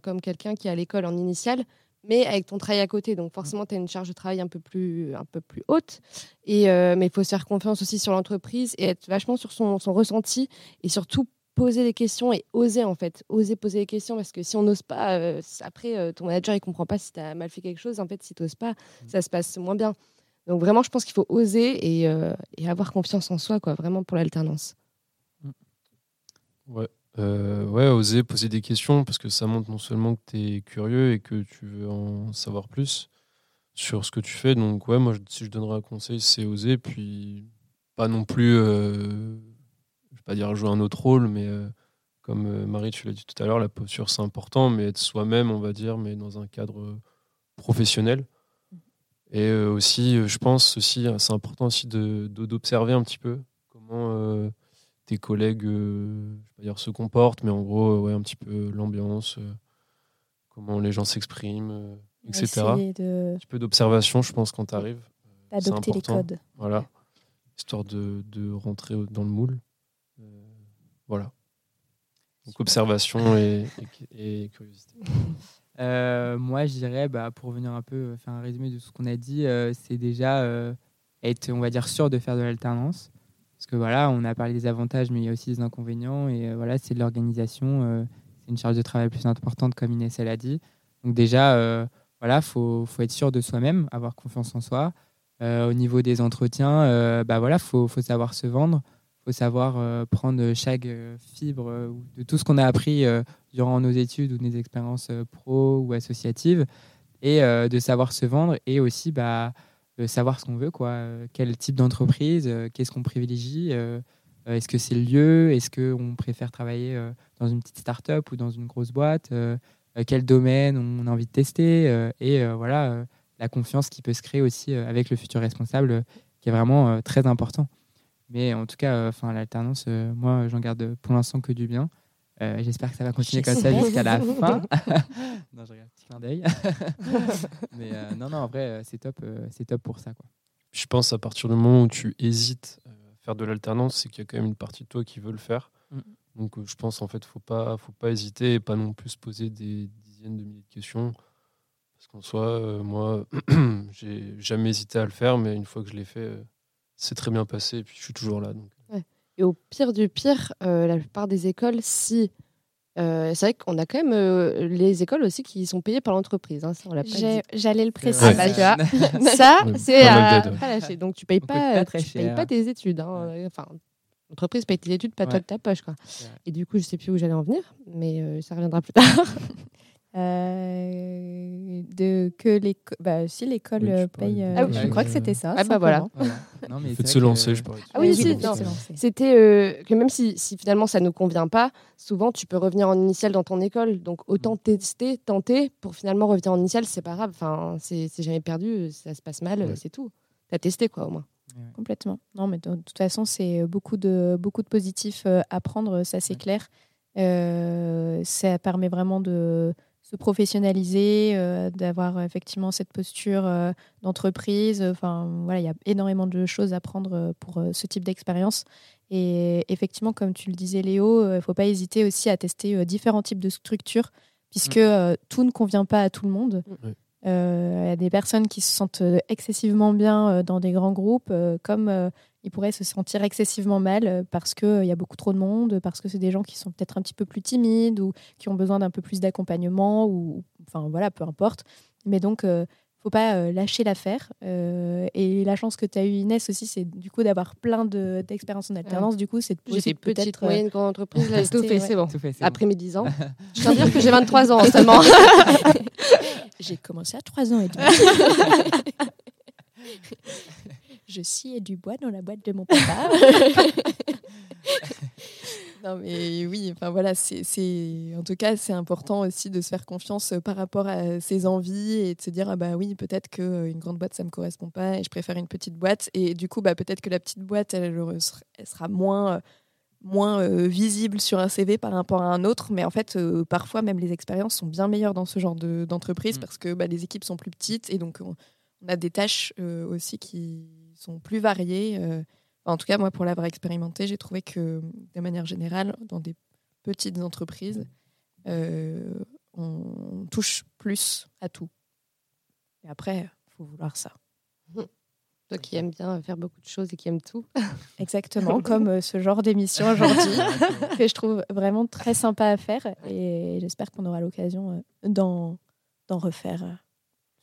comme quelqu'un qui est à l'école en initiale mais avec ton travail à côté. Donc forcément, tu as une charge de travail un peu plus, un peu plus haute. Et, euh, mais il faut se faire confiance aussi sur l'entreprise et être vachement sur son, son, ressenti et surtout poser des questions et oser en fait, oser poser des questions parce que si on n'ose pas, euh, après euh, ton manager il comprend pas si tu as mal fait quelque chose. En fait, si tu n'oses pas, mmh. ça se passe moins bien. Donc vraiment, je pense qu'il faut oser et, et, avoir confiance en soi, quoi, vraiment pour l'alternance. Ouais, euh, ouais, oser poser des questions parce que ça montre non seulement que tu es curieux et que tu veux en savoir plus sur ce que tu fais. Donc, ouais, moi, si je donnerais un conseil, c'est oser. Puis, pas non plus, euh, pas dire jouer un autre rôle, mais euh, comme Marie, tu l'as dit tout à l'heure, la posture, c'est important, mais être soi-même, on va dire, mais dans un cadre professionnel. Et aussi, je pense aussi, c'est important aussi d'observer un petit peu comment tes collègues euh, je vais pas dire se comportent, mais en gros, euh, ouais, un petit peu l'ambiance, euh, comment les gens s'expriment, etc. Un petit peu d'observation, je pense, quand tu arrives. Adopter les codes. Voilà. Histoire de, de, rentrer dans le moule. Voilà. Donc observation et, et, curiosité. moi, je dirais, bah, pour venir un peu faire un résumé de ce qu'on a dit, c'est déjà être, on va dire, sûr de faire de l'alternance. Parce que voilà, on a parlé des avantages, mais il y a aussi des inconvénients. Et euh, voilà, c'est de l'organisation. Euh, c'est une charge de travail plus importante, comme Inès l'a dit. Donc déjà, euh, voilà, faut, faut être sûr de soi-même, avoir confiance en soi. au niveau des entretiens, bah voilà, faut, faut savoir se vendre. Faut savoir prendre chaque fibre de tout ce qu'on a appris durant nos études ou nos expériences pro ou associatives, et de savoir se vendre et aussi bah savoir ce qu'on veut, quoi. Euh, quel type d'entreprise, euh, qu'est-ce qu'on privilégie, euh, est-ce que c'est le lieu, est-ce qu'on préfère travailler dans une petite start-up ou dans une grosse boîte, quel domaine on a envie de tester, et voilà, la confiance qui peut se créer aussi avec le futur responsable, qui est vraiment très important. Mais en tout cas, enfin l'alternance, moi, j'en garde pour l'instant que du bien. J'espère que ça va continuer comme ça jusqu'à la fin. non, je regarde clin d'œil. Mais euh, non, non, en vrai, euh, c'est top, euh, c'est top pour ça. Quoi. Je pense à partir du moment où tu hésites à faire de l'alternance, c'est qu'il y a quand même une partie de toi qui veut le faire. Mm. Donc je pense en fait, faut pas, faut pas hésiter et pas non plus se poser des dizaines de milliers de questions. Parce qu'en soi, moi, j'ai jamais hésité à le faire, mais une fois que je l'ai fait, c'est très bien passé et puis je suis toujours là. Donc. Et au pire du pire, la plupart des écoles, si euh, c'est vrai qu'on a quand même euh, les écoles aussi qui sont payées par l'entreprise. Hein, J'allais le préciser. ça, c'est à, lâcher. Donc tu payes pas, tu payes pas tes études. Hein. Enfin, l'entreprise paye tes études, pas toi de ta poche. Quoi. Et du coup, je sais plus où j'allais en venir, mais euh, ça reviendra plus tard. Euh, de que les bah si l'école paye ah, je crois que c'était ça ah bah voilà, Non, mais de se lancer je pense. Ah oui, c'était euh, que même si, si, finalement ça ne nous convient pas souvent tu peux revenir en initial dans ton école. Donc autant tester tenter pour finalement revenir en initial c'est pas grave. Enfin c'est jamais perdu ça se passe mal c'est tout. T'as testé quoi au moins. Complètement. Non mais de, toute façon c'est beaucoup de beaucoup de positifs euh, à prendre ça c'est clair. Ça permet vraiment de se professionnaliser, euh, d'avoir effectivement cette posture euh, d'entreprise. Enfin, voilà, il y a énormément de choses à prendre euh, pour ce type d'expérience. Et effectivement, comme tu le disais, Léo, il ne faut pas hésiter aussi à tester différents types de structures, puisque mm. tout ne convient pas à tout le monde. Il y a des personnes qui se sentent excessivement bien dans des grands groupes, comme ils pourraient se sentir excessivement mal euh, parce qu'il euh, y a beaucoup trop de monde, parce que c'est des gens qui sont peut-être un petit peu plus timides ou qui ont besoin d'un peu plus d'accompagnement, ou enfin voilà, peu importe. Mais donc, il euh, ne faut pas lâcher l'affaire. et la chance que tu as eu, Inès, aussi, c'est du coup d'avoir plein d'expériences en alternance. Du coup, c'est petite, moyenne, grande entreprise, là, tout, fait, c'est bon. Après mes 10 ans. Je tiens à dire que j'ai 23 ans seulement. j'ai commencé à 3 ans et demi. je sciais du bois dans la boîte de mon papa. non mais oui, enfin voilà, c'est en tout cas c'est important aussi de se faire confiance euh, par rapport à ses envies et de se dire ah bah oui peut-être qu'une grande boîte ça me correspond pas et je préfère une petite boîte et du coup bah peut-être que la petite boîte elle, elle sera moins moins euh, visible sur un CV par rapport à un autre. Mais en fait, euh, parfois, même les expériences sont bien meilleures dans ce genre de- d'entreprise Mm. parce que bah, les équipes sont plus petites et donc on, on a des tâches euh, aussi qui sont plus variées. en tout cas, moi, pour l'avoir expérimenté, j'ai trouvé que de manière générale, dans des petites entreprises, on touche plus à tout. Et après, il faut vouloir ça. Toi qui aimes bien faire beaucoup de choses et qui aime tout. Exactement, comme euh, ce genre d'émission aujourd'hui, que je trouve vraiment très sympa à faire. Et j'espère qu'on aura l'occasion euh, d'en d'en refaire, euh,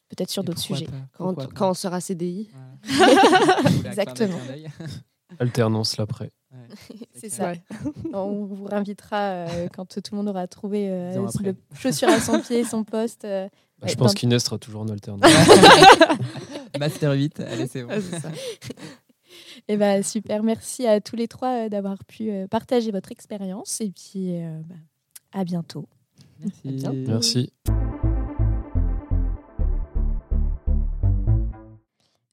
peut-être sur Et d'autres sujets. Quand, on sera CDI. Voilà. Exactement. Alternance l'après. Ouais, C'est ça. On vous réinvitera euh, quand tout le monde aura trouvé euh, le chaussure à son pied, son poste. euh. Bah, je pense qu'Inès sera toujours en alternance. Master 8, allez, c'est bon. C'est ça. Et bah, super, merci à tous les trois euh, d'avoir pu euh, partager votre expérience. Et puis, euh, bah, à bientôt. Merci. bientôt. Merci.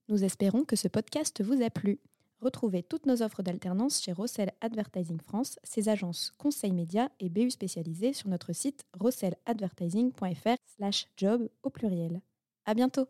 Nous espérons que ce podcast vous a plu. Retrouvez toutes nos offres d'alternance chez Rossel Advertising France, ses agences conseils médias et BU spécialisés sur notre site rosseladvertising.fr slash job au pluriel. À bientôt